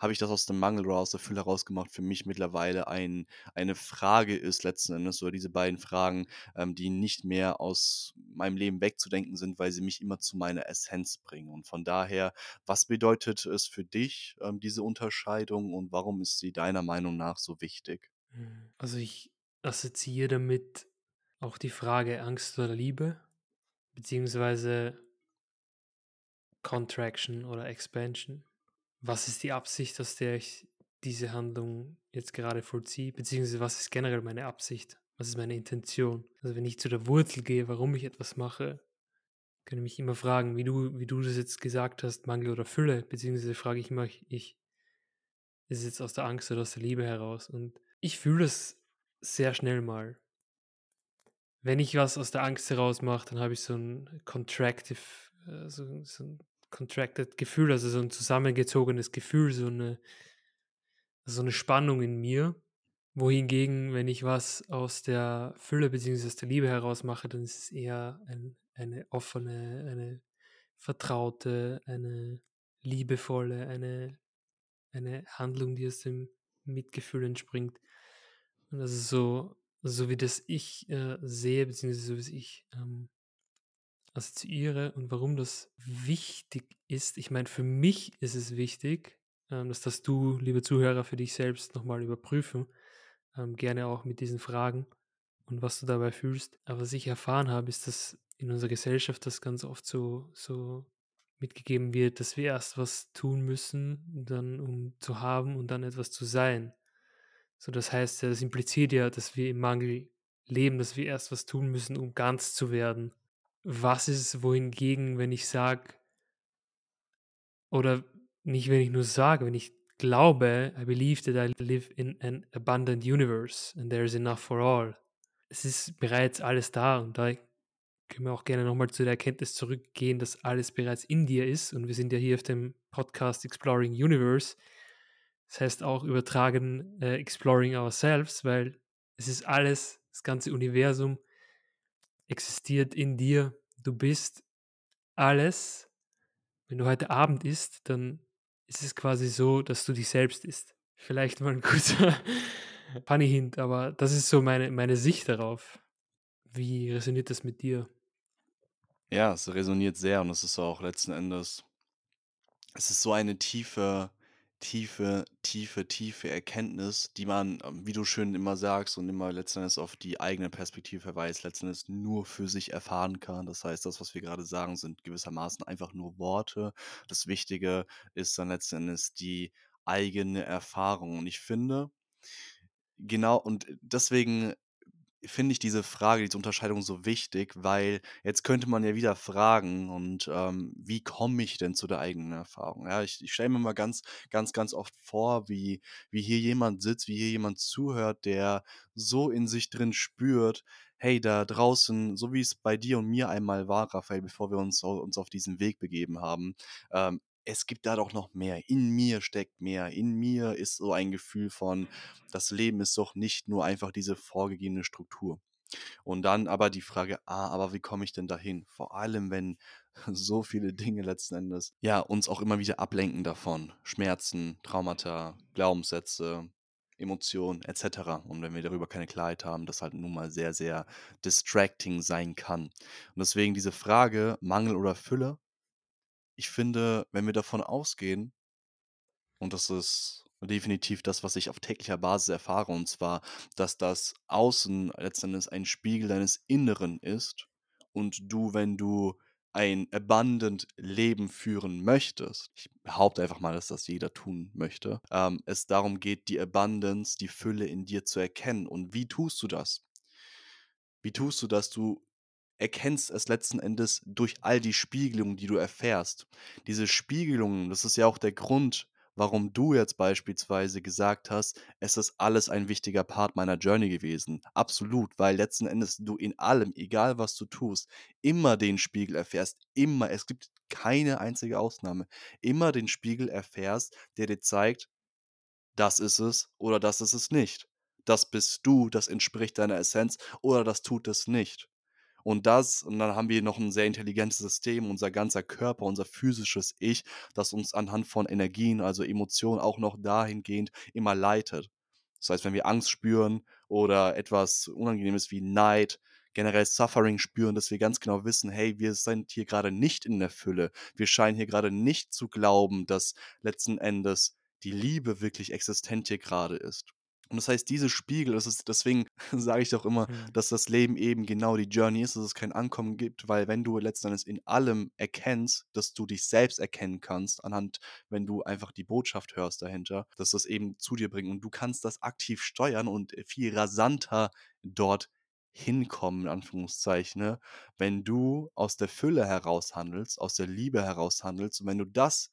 habe ich das aus dem Mangel oder aus der Fülle heraus gemacht, für mich mittlerweile ein eine Frage ist letzten Endes oder diese beiden Fragen, ähm, die nicht mehr aus meinem Leben wegzudenken sind, weil sie mich immer zu meiner Essenz bringen. Und von daher, was bedeutet es für dich, ähm, diese Unterscheidung und warum ist sie deiner Meinung nach so wichtig? Mhm. Also, ich assoziiere damit auch die Frage Angst oder Liebe, beziehungsweise Contraction oder Expansion. Was ist die Absicht, aus der ich diese Handlung jetzt gerade vollziehe, beziehungsweise was ist generell meine Absicht? Was ist meine Intention? Also, wenn ich zu der Wurzel gehe, warum ich etwas mache, kann ich mich immer fragen, wie du wie du das jetzt gesagt hast, Mangel oder Fülle, beziehungsweise frage ich immer ich: „Ist es jetzt aus der Angst oder aus der Liebe heraus?“ Und ich fühle das sehr schnell mal. Wenn ich was aus der Angst heraus mache, dann habe ich so ein contractive äh, so so 'n contracted Gefühl, also so ein zusammengezogenes Gefühl, so eine so eine Spannung in mir. Wohingegen, wenn ich was aus der Fülle beziehungsweise aus der Liebe heraus mache, dann ist es eher ein eine offene, eine vertraute, eine liebevolle, eine eine Handlung, die aus dem Mitgefühl entspringt. Und das ist so so wie das ich, äh, sehe, beziehungsweise so wie ich, ähm, assoziiere und warum das wichtig ist. Ich meine, für mich ist es wichtig, ähm, das du, liebe Zuhörer, für dich selbst noch mal überprüfen, ähm, gerne auch mit diesen Fragen und was du dabei fühlst. Aber was ich erfahren habe, ist, dass in unserer Gesellschaft das ganz oft so so mitgegeben wird, dass wir erst was tun müssen, dann um zu haben und dann etwas zu sein. So, das heißt ja, das impliziert ja, dass wir im Mangel leben, dass wir erst was tun müssen, um ganz zu werden. Was ist wohingegen, wenn ich sage oder nicht, wenn ich nur sage, wenn ich glaube, I believe that I live in an abundant universe and there is enough for all. Es ist bereits alles da und da können wir auch gerne nochmal zu der Erkenntnis zurückgehen, dass alles bereits in dir ist und wir sind ja hier auf dem Podcast Exploring Universe. Das heißt auch übertragen äh, Exploring Ourselves, weil es ist alles, das ganze Universum existiert in dir. Du bist alles, wenn du heute Abend isst, dann ist es quasi so, dass du dich selbst isst. Vielleicht mal 'n kurzer Funny Hint, aber das ist so meine meine Sicht darauf. Wie resoniert das mit dir? Ja, es resoniert sehr und es ist auch letzten Endes es ist so eine tiefe, tiefe, tiefe, tiefe Erkenntnis, die man, ähm, wie du schön immer sagst und immer letzten Endes auf die eigene Perspektive verweist, letzten Endes nur für sich erfahren kann. Das heißt, das, was wir gerade sagen, sind gewissermaßen einfach nur Worte. Das Wichtige ist dann letzten Endes die eigene Erfahrung. Und ich finde genau und deswegen finde ich diese Frage, diese Unterscheidung so wichtig, weil jetzt könnte man ja wieder fragen und, ähm, wie komme ich denn zu der eigenen Erfahrung? Ja, ich ich stelle mir mal ganz ganz, ganz oft vor, wie wie hier jemand sitzt, wie hier jemand zuhört, der so in sich drin spürt: „Hey, da draußen“ so wie es bei dir und mir einmal war, Raphael, bevor wir uns uns auf diesen Weg begeben haben, ähm, es gibt da doch noch mehr. In mir steckt mehr. In mir ist so ein Gefühl von, das Leben ist doch nicht nur einfach diese vorgegebene Struktur. Und dann aber die Frage: „Ah, aber wie komme ich denn dahin?“ Vor allem, wenn so viele Dinge letzten Endes, ja, uns auch immer wieder ablenken davon. Schmerzen, Traumata, Glaubenssätze, Emotionen et cetera. Und wenn wir darüber keine Klarheit haben, das halt nun mal sehr, sehr distracting sein kann. Und deswegen diese Frage, Mangel oder Fülle, ich finde, wenn wir davon ausgehen und das ist definitiv das, was ich auf täglicher Basis erfahre, und zwar, dass das Außen letzten Endes ein Spiegel deines Inneren ist und du, wenn du ein abundant Leben führen möchtest ich behaupte einfach mal, dass das jeder tun möchte, ähm, es darum geht, die Abundance, die Fülle in dir zu erkennen. Und wie tust du das? Wie tust du das? Du erkennst es letzten Endes durch all die Spiegelungen, die du erfährst. Diese Spiegelungen, das ist ja auch der Grund, warum du jetzt beispielsweise gesagt hast: „Es ist alles ein wichtiger Part meiner Journey gewesen.“ Absolut, weil letzten Endes du in allem, egal was du tust, immer den Spiegel erfährst, immer. Es gibt keine einzige Ausnahme. Immer den Spiegel erfährst, der dir zeigt: „Das ist es oder das ist es nicht. Das bist du, das entspricht deiner Essenz oder das tut es nicht.“ Und das und dann haben wir noch 'n sehr intelligentes System, unser ganzer Körper, unser physisches Ich, das uns anhand von Energien, also Emotionen auch noch dahingehend immer leitet. Das heißt, wenn wir Angst spüren oder etwas Unangenehmes wie Neid, generell Suffering spüren, dass wir ganz genau wissen: „Hey, wir sind hier grade nicht in der Fülle. Wir scheinen hier grade nicht zu glauben, dass letzten Endes die Liebe wirklich existent hier grade ist.“ Und das heißt, diese Spiegel das ist deswegen sage ich doch immer, Mhm. dass das Leben eben genau die Journey ist, dass es kein Ankommen gibt, weil wenn du letzten Endes in allem erkennst, dass du dich selbst erkennen kannst, anhand wenn du einfach die Botschaft hörst dahinter, dass das eben zu dir bringt und du kannst das aktiv steuern und, äh, viel rasanter dort hinkommen, in Anführungszeichen, ne, wenn du aus der Fülle heraus handelst, aus der Liebe heraus handelst. Und wenn du das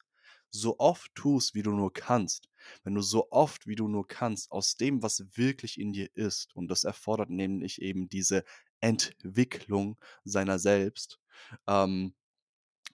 so oft tust, wie du nur kannst, wenn du so oft, wie du nur kannst, aus dem, was wirklich in dir ist und das erfordert nämlich eben diese Entwicklung seiner selbst, ähm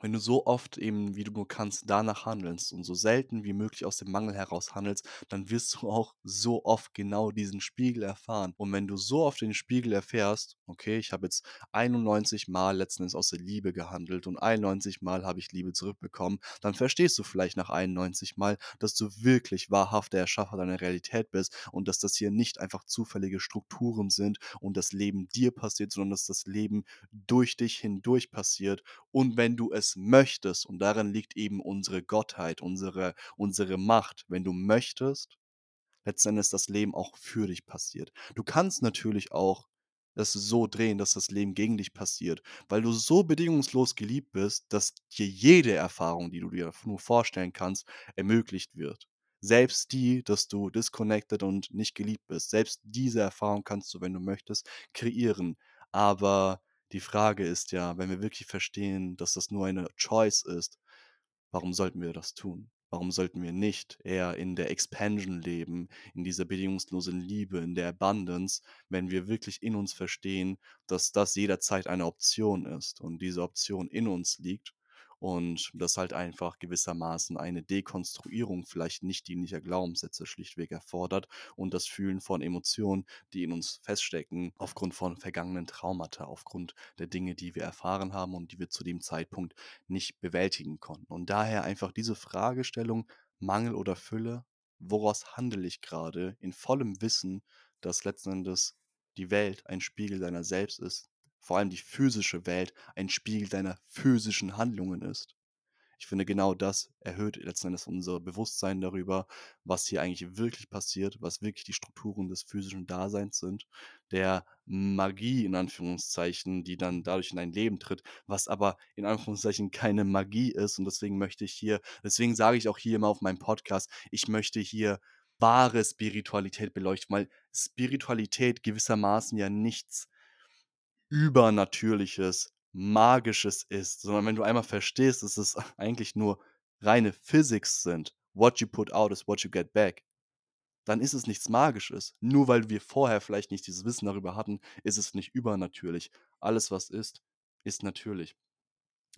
wenn du so oft eben, wie du nur kannst, danach handelst und so selten wie möglich aus dem Mangel heraus handelst, dann wirst du auch so oft genau diesen Spiegel erfahren. Und wenn du so oft den Spiegel erfährst: „Okay, ich habe jetzt 91 Mal letzten Endes aus der Liebe gehandelt und 91 Mal habe ich Liebe zurückbekommen“, dann verstehst du vielleicht nach 91 Mal, dass du wirklich wahrhaft der Erschaffer deiner Realität bist und dass das hier nicht einfach zufällige Strukturen sind und das Leben dir passiert, sondern dass das Leben durch dich hindurch passiert. Und wenn du es möchtest, und darin liegt eben unsere Gottheit, unsere unsere Macht, wenn du möchtest, letzten Endes das Leben auch für dich passiert. Du kannst natürlich auch es so drehen, dass das Leben gegen dich passiert, weil du so bedingungslos geliebt bist, dass dir jede Erfahrung, die du dir nur vorstellen kannst, ermöglicht wird. Selbst die, dass du disconnected und nicht geliebt bist. Selbst diese Erfahrung kannst du, wenn du möchtest, kreieren. Aber die Frage ist ja, wenn wir wirklich verstehen, dass das nur eine Choice ist, warum sollten wir das tun? Warum sollten wir nicht eher in der Expansion leben, in dieser bedingungslosen Liebe, in der Abundance, wenn wir wirklich in uns verstehen, dass das jederzeit eine Option ist und diese Option in uns liegt Und das ist halt einfach gewissermaßen eine Dekonstruierung vielleicht nicht dienlicher Glaubenssätze schlichtweg erfordert und das Fühlen von Emotionen, die in uns feststecken, aufgrund von vergangenen Traumata, aufgrund der Dinge, die wir erfahren haben und die wir zu dem Zeitpunkt nicht bewältigen konnten. Und daher einfach diese Fragestellung, Mangel oder Fülle, woraus handle ich gerade, in vollem Wissen, dass letzten Endes die Welt ein Spiegel deiner selbst ist, vor allem die physische Welt ein Spiegel deiner physischen Handlungen ist. Ich finde, genau das erhöht letzten Endes unser Bewusstsein darüber, was hier eigentlich wirklich passiert, was wirklich die Strukturen des physischen Daseins sind, der Magie in Anführungszeichen, die dann dadurch in dein Leben tritt, was aber in Anführungszeichen keine Magie ist. Und deswegen möchte ich hier, deswegen sage ich auch hier immer auf meinem Podcast, ich möchte hier wahre Spiritualität beleuchten, weil Spiritualität gewissermaßen ja nichts Übernatürliches, Magisches ist, sondern wenn du einmal verstehst, dass es eigentlich nur reine Physics sind, what you put out is what you get back, dann ist es nichts Magisches. Nur weil wir vorher vielleicht nicht dieses Wissen darüber hatten, ist es nicht übernatürlich. Alles, was ist, ist natürlich.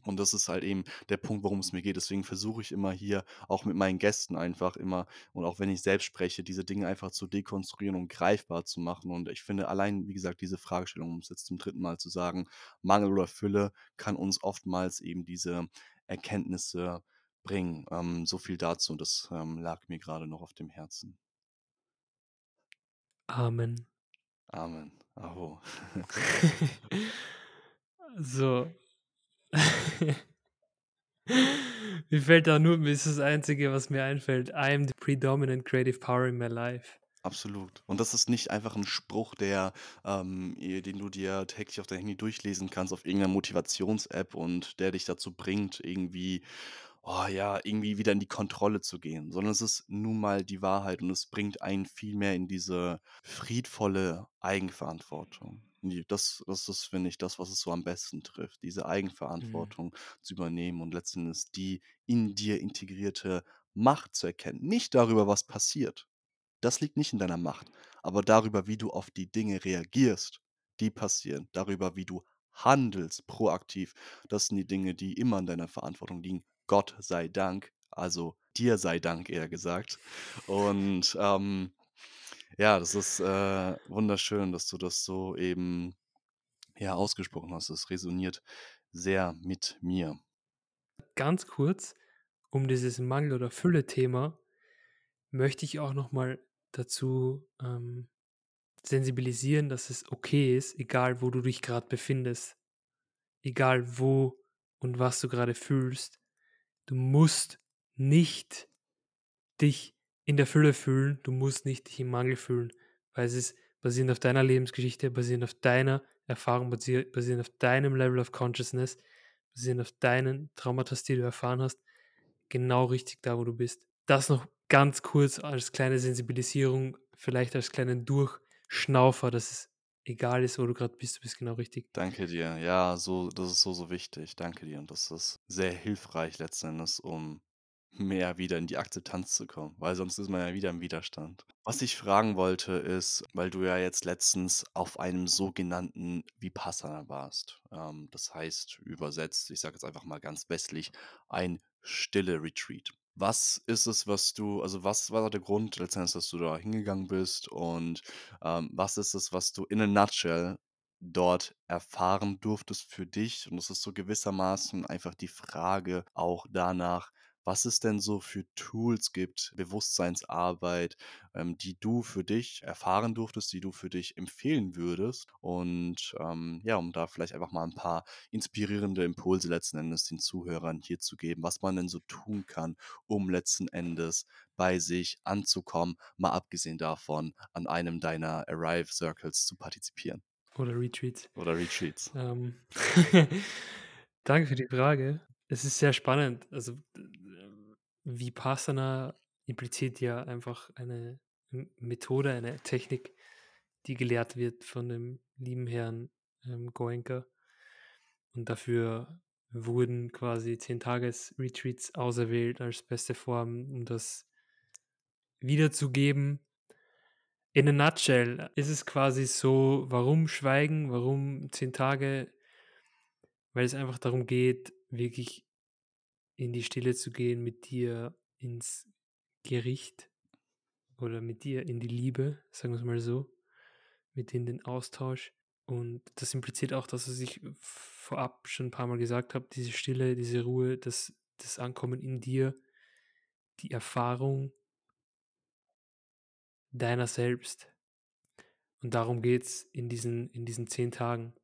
Und das ist halt eben der Punkt, worum es mir geht. Deswegen versuche ich immer hier auch mit meinen Gästen einfach immer und auch wenn ich selbst spreche, diese Dinge einfach zu dekonstruieren und greifbar zu machen. Und ich finde allein, wie gesagt, diese Fragestellung, um es jetzt zum dritten Mal zu sagen, Mangel oder Fülle kann uns oftmals eben diese Erkenntnisse bringen. Ähm, so viel dazu. Das ähm, lag mir gerade noch auf dem Herzen. Amen. Amen. Aho. so. mir fällt da nur, ist das Einzige, was mir einfällt. I am the predominant creative power in my life. Absolut. Und das ist nicht einfach ein Spruch, der, ähm, den du dir täglich auf dein Handy durchlesen kannst, auf irgendeiner Motivations-App und der dich dazu bringt, irgendwie, oh ja, irgendwie wieder in die Kontrolle zu gehen, sondern es ist nun mal die Wahrheit und es bringt einen viel mehr in diese friedvolle Eigenverantwortung. Nee, das das ist, finde ich, das, was es so am besten trifft, diese Mhm. Eigenverantwortung zu übernehmen und letzten Endes die in dir integrierte Macht zu erkennen. Nicht darüber, was passiert. Das liegt nicht in deiner Macht, aber darüber, wie du auf die Dinge reagierst, die passieren, darüber, wie du handelst proaktiv. Das sind die Dinge, die immer in deiner Verantwortung liegen. Gott sei Dank, also dir sei Dank eher gesagt. Und ähm, ja, das ist äh, wunderschön, dass du das so eben ja ausgesprochen hast. Es resoniert sehr mit mir. Ganz kurz, um dieses Mangel- oder Fülle-Thema möchte ich auch noch mal dazu ähm, sensibilisieren, dass es okay ist, egal wo du dich gerade befindest, egal wo und was du gerade fühlst. Du musst nicht dich in der Fülle fühlen, du musst nicht dich im Mangel fühlen, weil es ist basierend auf deiner Lebensgeschichte, basierend auf deiner Erfahrung, basier- basierend auf deinem Level of Consciousness, basierend auf deinen Traumata, die du erfahren hast, genau richtig da, wo du bist. Das noch ganz kurz als kleine Sensibilisierung, vielleicht als kleinen Durchschnaufer, dass es egal ist, wo du gerade bist, du bist genau richtig. Danke dir. Ja, so, das ist so, so wichtig. Danke dir. Und das ist sehr hilfreich letzten Endes, um mehr wieder in die Akzeptanz zu kommen, weil sonst ist man ja wieder im Widerstand. Was ich fragen wollte, ist, weil du ja jetzt letztens auf einem sogenannten Vipassana warst. Ähm, das heißt, übersetzt, ich sage jetzt einfach mal ganz westlich, ein stille Retreat. Was ist es, was du, also was war der Grund letztendlich, dass du da hingegangen bist und ähm, was ist es, was du in a nutshell dort erfahren durftest für dich? Und es ist so gewissermaßen einfach die Frage auch danach, was es denn so für Tools gibt, Bewusstseinsarbeit, ähm, die du für dich erfahren durftest, die du für dich empfehlen würdest. Und ähm, ja, um da vielleicht einfach mal ein paar inspirierende Impulse letzten Endes den Zuhörern hier zu geben, was man denn so tun kann, um letzten Endes bei sich anzukommen, mal abgesehen davon, an einem deiner Arrive Circles zu partizipieren Oder Retreats. oder Retreats. Ähm, Danke für die Frage. Es ist sehr spannend. Also äh, Vipassana impliziert ja einfach eine Methode, eine Technik, die gelehrt wird von dem lieben Herrn ähm, Goenka. Und dafür wurden quasi 10 Tages Retreats auserwählt als beste Form, um das wiederzugeben. In a nutshell ist es quasi so, warum schweigen, warum 10 Tage? Weil es einfach darum geht, wirklich in die Stille zu gehen, mit dir ins Gericht oder mit dir in die Liebe, sagen wir es mal so, mit in den Austausch. Und das impliziert auch, dass was ich vorab schon ein paar Mal gesagt habe, diese Stille, diese Ruhe, das, das Ankommen in dir, die Erfahrung deiner selbst. Und darum geht es in diesen, in diesen zehn Tagen.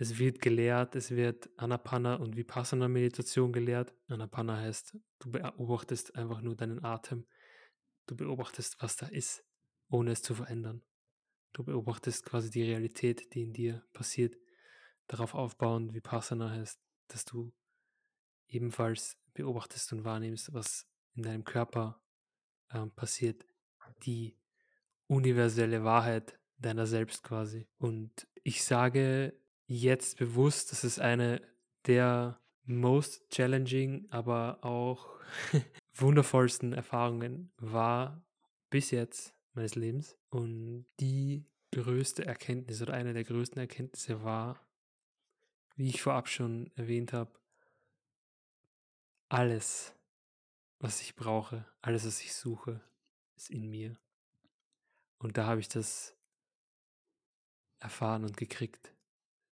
Es wird gelehrt, es wird Anapana und Vipassana Meditation gelehrt. Anapana heißt, du beobachtest einfach nur deinen Atem. Du beobachtest, was da ist, ohne es zu verändern. Du beobachtest quasi die Realität, die in dir passiert. Darauf aufbauen, Vipassana heißt, dass du ebenfalls beobachtest und wahrnimmst, was in deinem Körper ähm, passiert. Die universelle Wahrheit deiner selbst quasi. Und ich sage jetzt bewusst, dass es eine der most challenging, aber auch wundervollsten Erfahrungen war bis jetzt meines Lebens. Und die größte Erkenntnis oder eine der größten Erkenntnisse war, wie ich vorab schon erwähnt habe, alles, was ich brauche, alles, was ich suche, ist in mir. Und da habe ich das erfahren und gekriegt.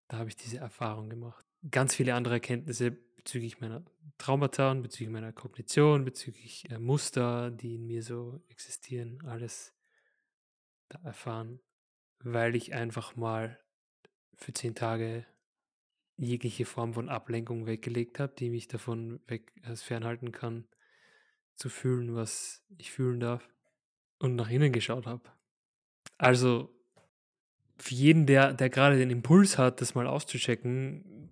Da habe ich diese Erfahrung gemacht. Ganz viele andere Erkenntnisse bezüglich meiner Traumata und bezüglich meiner Kognition, bezüglich äh, Muster, die in mir so existieren, alles da erfahren, weil ich einfach mal für zehn Tage jegliche Form von Ablenkung weggelegt habe, die mich davon weg äh, fernhalten kann, zu fühlen, was ich fühlen darf und nach innen geschaut habe. Also für jeden, der, der gerade den Impuls hat, das mal auszuchecken,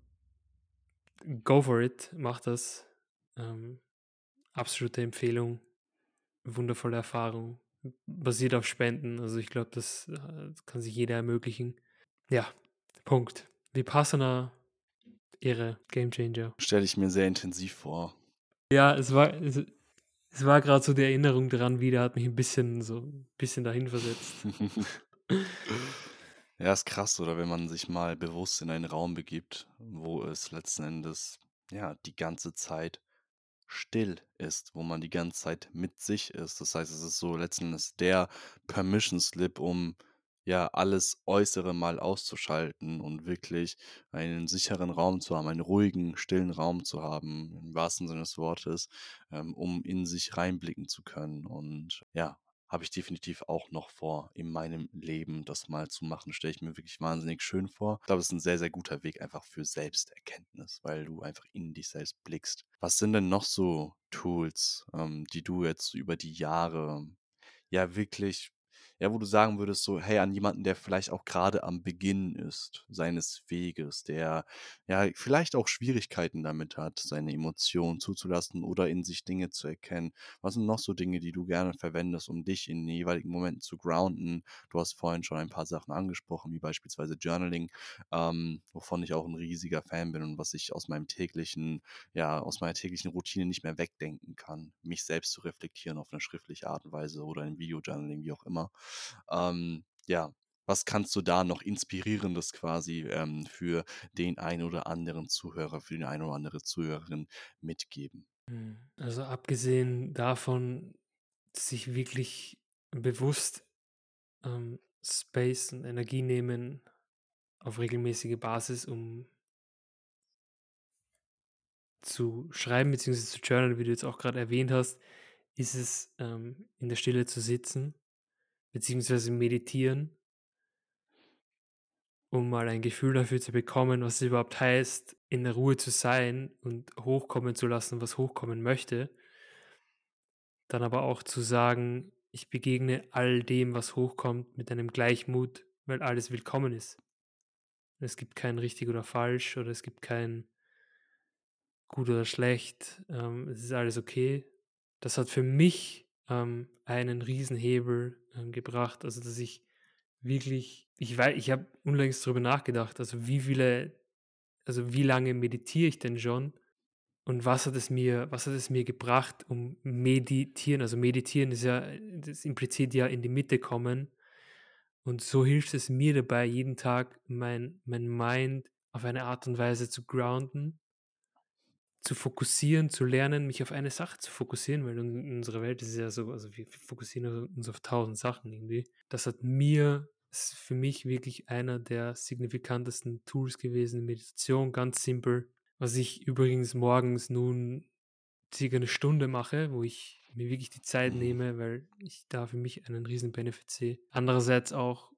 go for it, mach das. Ähm, absolute Empfehlung, wundervolle Erfahrung, basiert auf Spenden. Also ich glaube, das, das äh, kann sich jeder ermöglichen. Ja, Punkt. Vipassana, Ehre, Game Changer. Stelle ich mir sehr intensiv vor. Ja, es war, es, es war gerade so die Erinnerung daran wieder, hat mich ein bisschen so ein bisschen dahin versetzt. Ja, ist krass, oder wenn man sich mal bewusst in einen Raum begibt, wo es letzten Endes, ja, die ganze Zeit still ist, wo man die ganze Zeit mit sich ist. Das heißt, es ist so letzten Endes der Permission Slip, um ja alles Äußere mal auszuschalten und wirklich einen sicheren Raum zu haben, einen ruhigen, stillen Raum zu haben, im wahrsten Sinne des Wortes, ähm, um in sich reinblicken zu können. Und ja, habe ich definitiv auch noch vor, in meinem Leben das mal zu machen. Stelle ich mir wirklich wahnsinnig schön vor. Ich glaube, es ist ein sehr, sehr guter Weg einfach für Selbsterkenntnis, weil du einfach in dich selbst blickst. Was sind denn noch so Tools, ähm, die du jetzt über die Jahre ja wirklich ja, wo du sagen würdest, so, hey, an jemanden, der vielleicht auch gerade am Beginn ist seines Weges, der ja vielleicht auch Schwierigkeiten damit hat, seine Emotionen zuzulassen oder in sich Dinge zu erkennen. Was sind noch so Dinge, die du gerne verwendest, um dich in den jeweiligen Momenten zu grounden? Du hast vorhin schon ein paar Sachen angesprochen, wie beispielsweise Journaling, ähm, wovon ich auch ein riesiger Fan bin und was ich aus meinem täglichen, ja, aus meiner täglichen Routine nicht mehr wegdenken kann, mich selbst zu reflektieren auf eine schriftliche Art und Weise oder in Video-Journaling, wie auch immer. Ähm, ja, was kannst du da noch Inspirierendes quasi ähm, für den einen oder anderen Zuhörer, für den einen oder andere Zuhörerin mitgeben? Hm, also abgesehen davon, sich wirklich bewusst ähm, Space und Energie nehmen auf regelmäßige Basis, um zu schreiben bzw. zu journalen, wie du jetzt auch gerade erwähnt hast, ist es ähm, in der Stille zu sitzen beziehungsweise meditieren, um mal ein Gefühl dafür zu bekommen, was es überhaupt heißt, in der Ruhe zu sein und hochkommen zu lassen, was hochkommen möchte. Dann aber auch zu sagen, ich begegne all dem, was hochkommt, mit einem Gleichmut, weil alles willkommen ist. Es gibt kein richtig oder falsch oder es gibt kein gut oder schlecht. Ähm, es ist alles okay. Das hat für mich ähm, einen Riesenhebel ähm, gebracht. Also, dass ich wirklich, ich weiß, ich habe unlängst darüber nachgedacht, also wie viele, also wie lange meditiere ich denn schon und was hat es mir, was hat es mir gebracht, um meditieren? Also meditieren ist ja, das impliziert ja in die Mitte kommen. Und so hilft es mir dabei, jeden Tag mein, mein Mind auf eine Art und Weise zu grounden, zu fokussieren, zu lernen, mich auf eine Sache zu fokussieren, weil in unserer Welt ist es ja so, also wir fokussieren uns auf tausend Sachen irgendwie. Das hat mir, ist für mich wirklich einer der signifikantesten Tools gewesen, Meditation, ganz simpel. Was ich übrigens morgens nun circa eine Stunde mache, wo ich mir wirklich die Zeit Mhm. nehme, weil ich da für mich einen riesen Benefit sehe. Andererseits auch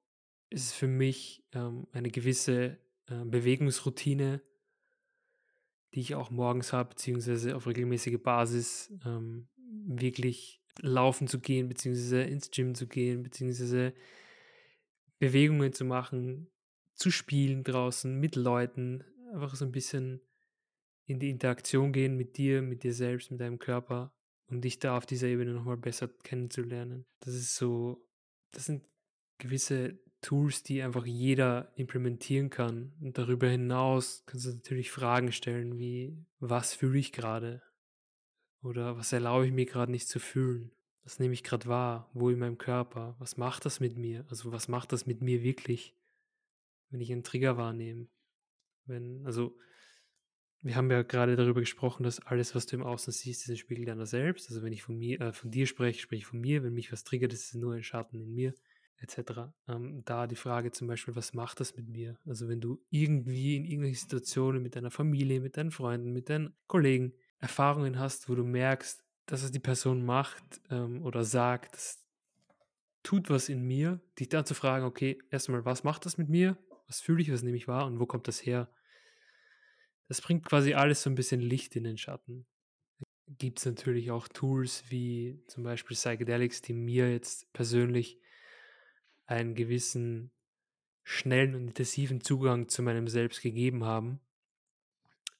ist es für mich ähm, eine gewisse äh, Bewegungsroutine, die ich auch morgens habe, beziehungsweise auf regelmäßige Basis ähm, wirklich laufen zu gehen, beziehungsweise ins Gym zu gehen, beziehungsweise Bewegungen zu machen, zu spielen draußen mit Leuten, einfach so ein bisschen in die Interaktion gehen mit dir, mit dir selbst, mit deinem Körper und dich da auf dieser Ebene nochmal besser kennenzulernen. Das ist so, das sind gewisse Tools, die einfach jeder implementieren kann. Und darüber hinaus kannst du natürlich Fragen stellen wie, was fühle ich gerade? Oder was erlaube ich mir gerade nicht zu fühlen? Was nehme ich gerade wahr? Wo in meinem Körper? Was macht das mit mir? Also was macht das mit mir wirklich, wenn ich einen Trigger wahrnehme? Wenn, also wir haben ja gerade darüber gesprochen, dass alles, was du im Außen siehst, ist ein Spiegel deiner selbst. Also wenn ich von mir, äh, von dir spreche, spreche ich von mir. Wenn mich was triggert, ist es nur ein Schatten in mir, etc. Ähm, da die Frage zum Beispiel, was macht das mit mir? Also wenn du irgendwie in irgendwelchen Situationen mit deiner Familie, mit deinen Freunden, mit deinen Kollegen Erfahrungen hast, wo du merkst, dass es die Person macht ähm, oder sagt, das tut was in mir, dich dann zu fragen, okay, erstmal, was macht das mit mir? Was fühle ich, was nehme ich wahr und wo kommt das her? Das bringt quasi alles so ein bisschen Licht in den Schatten. Gibt es natürlich auch Tools wie zum Beispiel Psychedelics, die mir jetzt persönlich einen gewissen schnellen und intensiven Zugang zu meinem Selbst gegeben haben.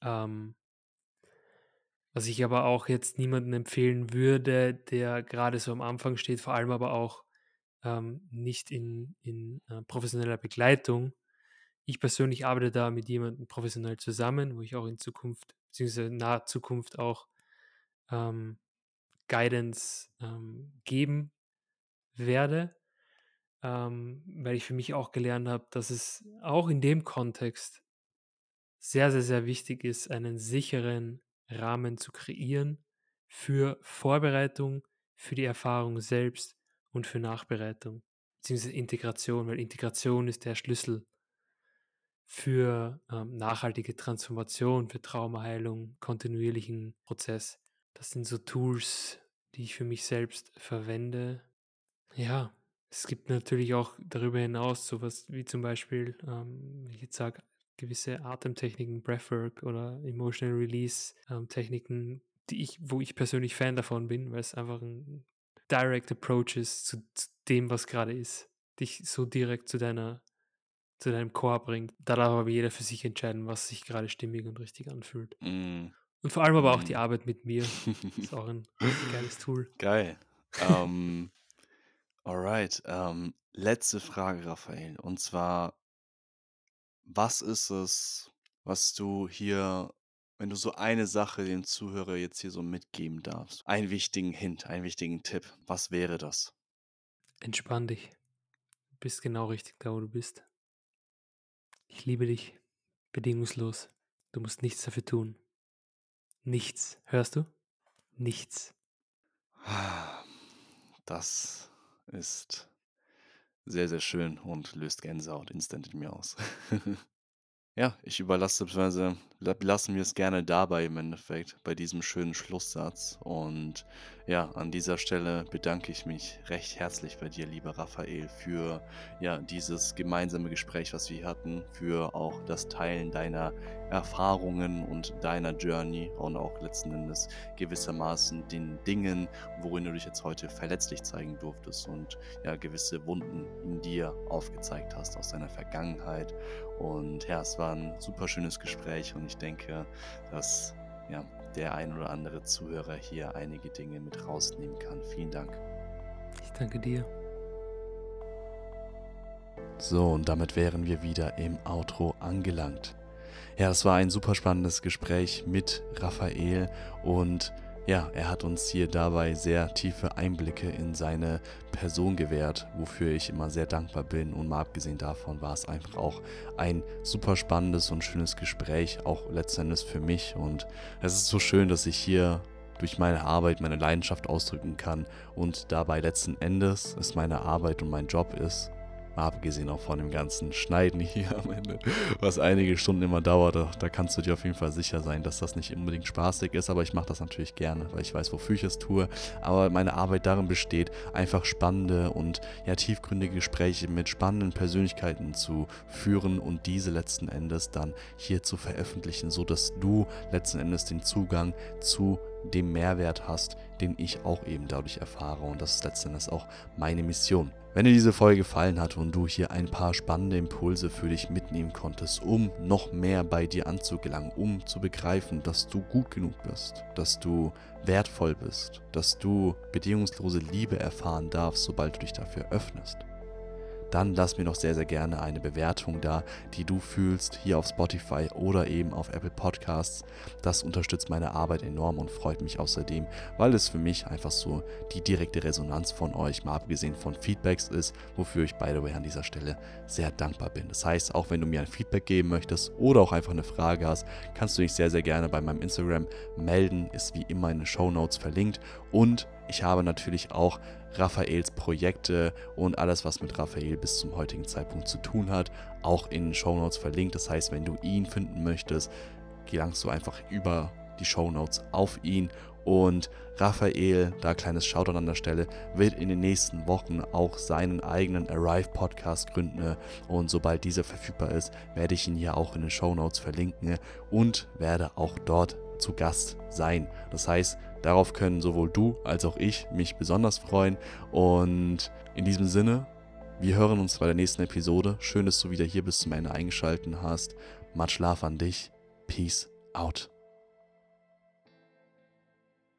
Ähm, was ich aber auch jetzt niemandem empfehlen würde, der gerade so am Anfang steht, vor allem aber auch ähm, nicht in, in äh, professioneller Begleitung. Ich persönlich arbeite da mit jemandem professionell zusammen, wo ich auch in Zukunft, beziehungsweise in naher Zukunft auch ähm, Guidance ähm, geben werde, ähm, weil ich für mich auch gelernt habe, dass es auch in dem Kontext sehr, sehr, sehr wichtig ist, einen sicheren Rahmen zu kreieren für Vorbereitung, für die Erfahrung selbst und für Nachbereitung, beziehungsweise Integration, weil Integration ist der Schlüssel für ähm, nachhaltige Transformation, für Traumaheilung, kontinuierlichen Prozess. Das sind so Tools, die ich für mich selbst verwende. Ja, es gibt natürlich auch darüber hinaus sowas wie zum Beispiel, ähm, wenn ich jetzt sage, gewisse Atemtechniken, Breathwork oder Emotional Release ähm, Techniken, die ich, wo ich persönlich Fan davon bin, weil es einfach ein Direct Approach ist zu, zu dem, was gerade ist. Dich so direkt zu deiner zu deinem Core bringt. Da darf aber jeder für sich entscheiden, was sich gerade stimmig und richtig anfühlt. Mm. Und vor allem aber auch die Mm. Arbeit mit mir. Ist auch ein geiles Tool. Geil. Ähm, alright. Ähm, letzte Frage, Raphael. Und zwar, was ist es, was du hier, wenn du so eine Sache dem Zuhörer jetzt hier so mitgeben darfst? Einen wichtigen Hint, einen wichtigen Tipp. Was wäre das? Entspann dich. Du bist genau richtig da, wo du bist. Ich liebe dich. Bedingungslos. Du musst nichts dafür tun. Nichts. Hörst du? Nichts. Das ist sehr, sehr schön und löst Gänsehaut instant in mir aus. ja, ich überlasse, beziehungsweise lassen wir es gerne dabei im Endeffekt, bei diesem schönen Schlusssatz. Und ja, an dieser Stelle bedanke ich mich recht herzlich bei dir, lieber Raphael, für ja, dieses gemeinsame Gespräch, was wir hatten, für auch das Teilen deiner Erfahrungen und deiner Journey und auch letzten Endes gewissermaßen den Dingen, worin du dich jetzt heute verletzlich zeigen durftest und ja gewisse Wunden in dir aufgezeigt hast aus deiner Vergangenheit. Und ja, es war ein super schönes Gespräch und ich denke, dass ja, der ein oder andere Zuhörer hier einige Dinge mit rausnehmen kann. Vielen Dank. Ich danke dir. So, und damit wären wir wieder im Outro angelangt. Ja, es war ein super spannendes Gespräch mit Raphael und ja, er hat uns hier dabei sehr tiefe Einblicke in seine Person gewährt, wofür ich immer sehr dankbar bin. Und mal abgesehen davon war es einfach auch ein super spannendes und schönes Gespräch, auch letztendlich für mich. Und es ist so schön, dass ich hier durch meine Arbeit meine Leidenschaft ausdrücken kann und dabei letzten Endes es meine Arbeit und mein Job ist, abgesehen auch von dem ganzen Schneiden hier am Ende, was einige Stunden immer dauert, da kannst du dir auf jeden Fall sicher sein, dass das nicht unbedingt spaßig ist, aber ich mache das natürlich gerne, weil ich weiß, wofür ich es tue. Aber meine Arbeit darin besteht, einfach spannende und ja tiefgründige Gespräche mit spannenden Persönlichkeiten zu führen und diese letzten Endes dann hier zu veröffentlichen, sodass du letzten Endes den Zugang zu dem Mehrwert hast, den ich auch eben dadurch erfahre. Und das ist letztendlich auch meine Mission. Wenn dir diese Folge gefallen hat und du hier ein paar spannende Impulse für dich mitnehmen konntest, um noch mehr bei dir anzugelangen, um zu begreifen, dass du gut genug bist, dass du wertvoll bist, dass du bedingungslose Liebe erfahren darfst, sobald du dich dafür öffnest, dann lass mir noch sehr, sehr gerne eine Bewertung da, die du fühlst, hier auf Spotify oder eben auf Apple Podcasts. Das unterstützt meine Arbeit enorm und freut mich außerdem, weil es für mich einfach so die direkte Resonanz von euch, mal abgesehen von Feedbacks ist, wofür ich, by the way, an dieser Stelle sehr dankbar bin. Das heißt, auch wenn du mir ein Feedback geben möchtest oder auch einfach eine Frage hast, kannst du dich sehr, sehr gerne bei meinem Instagram melden, ist wie immer in den Show Notes verlinkt und ich habe natürlich auch Raphaels Projekte und alles, was mit Raphael bis zum heutigen Zeitpunkt zu tun hat, auch in den Show Notes verlinkt. Das heißt, wenn du ihn finden möchtest, gelangst du einfach über die Show Notes auf ihn. Und Raphael, da kleines Shoutout an der Stelle, wird in den nächsten Wochen auch seinen eigenen Arrive Podcast gründen. Und sobald dieser verfügbar ist, werde ich ihn hier auch in den Show Notes verlinken und werde auch dort zu Gast sein. Das heißt, darauf können sowohl du als auch ich mich besonders freuen. Und in diesem Sinne, wir hören uns bei der nächsten Episode. Schön, dass du wieder hier bis zum Ende eingeschaltet hast. Much love an dich. Peace out.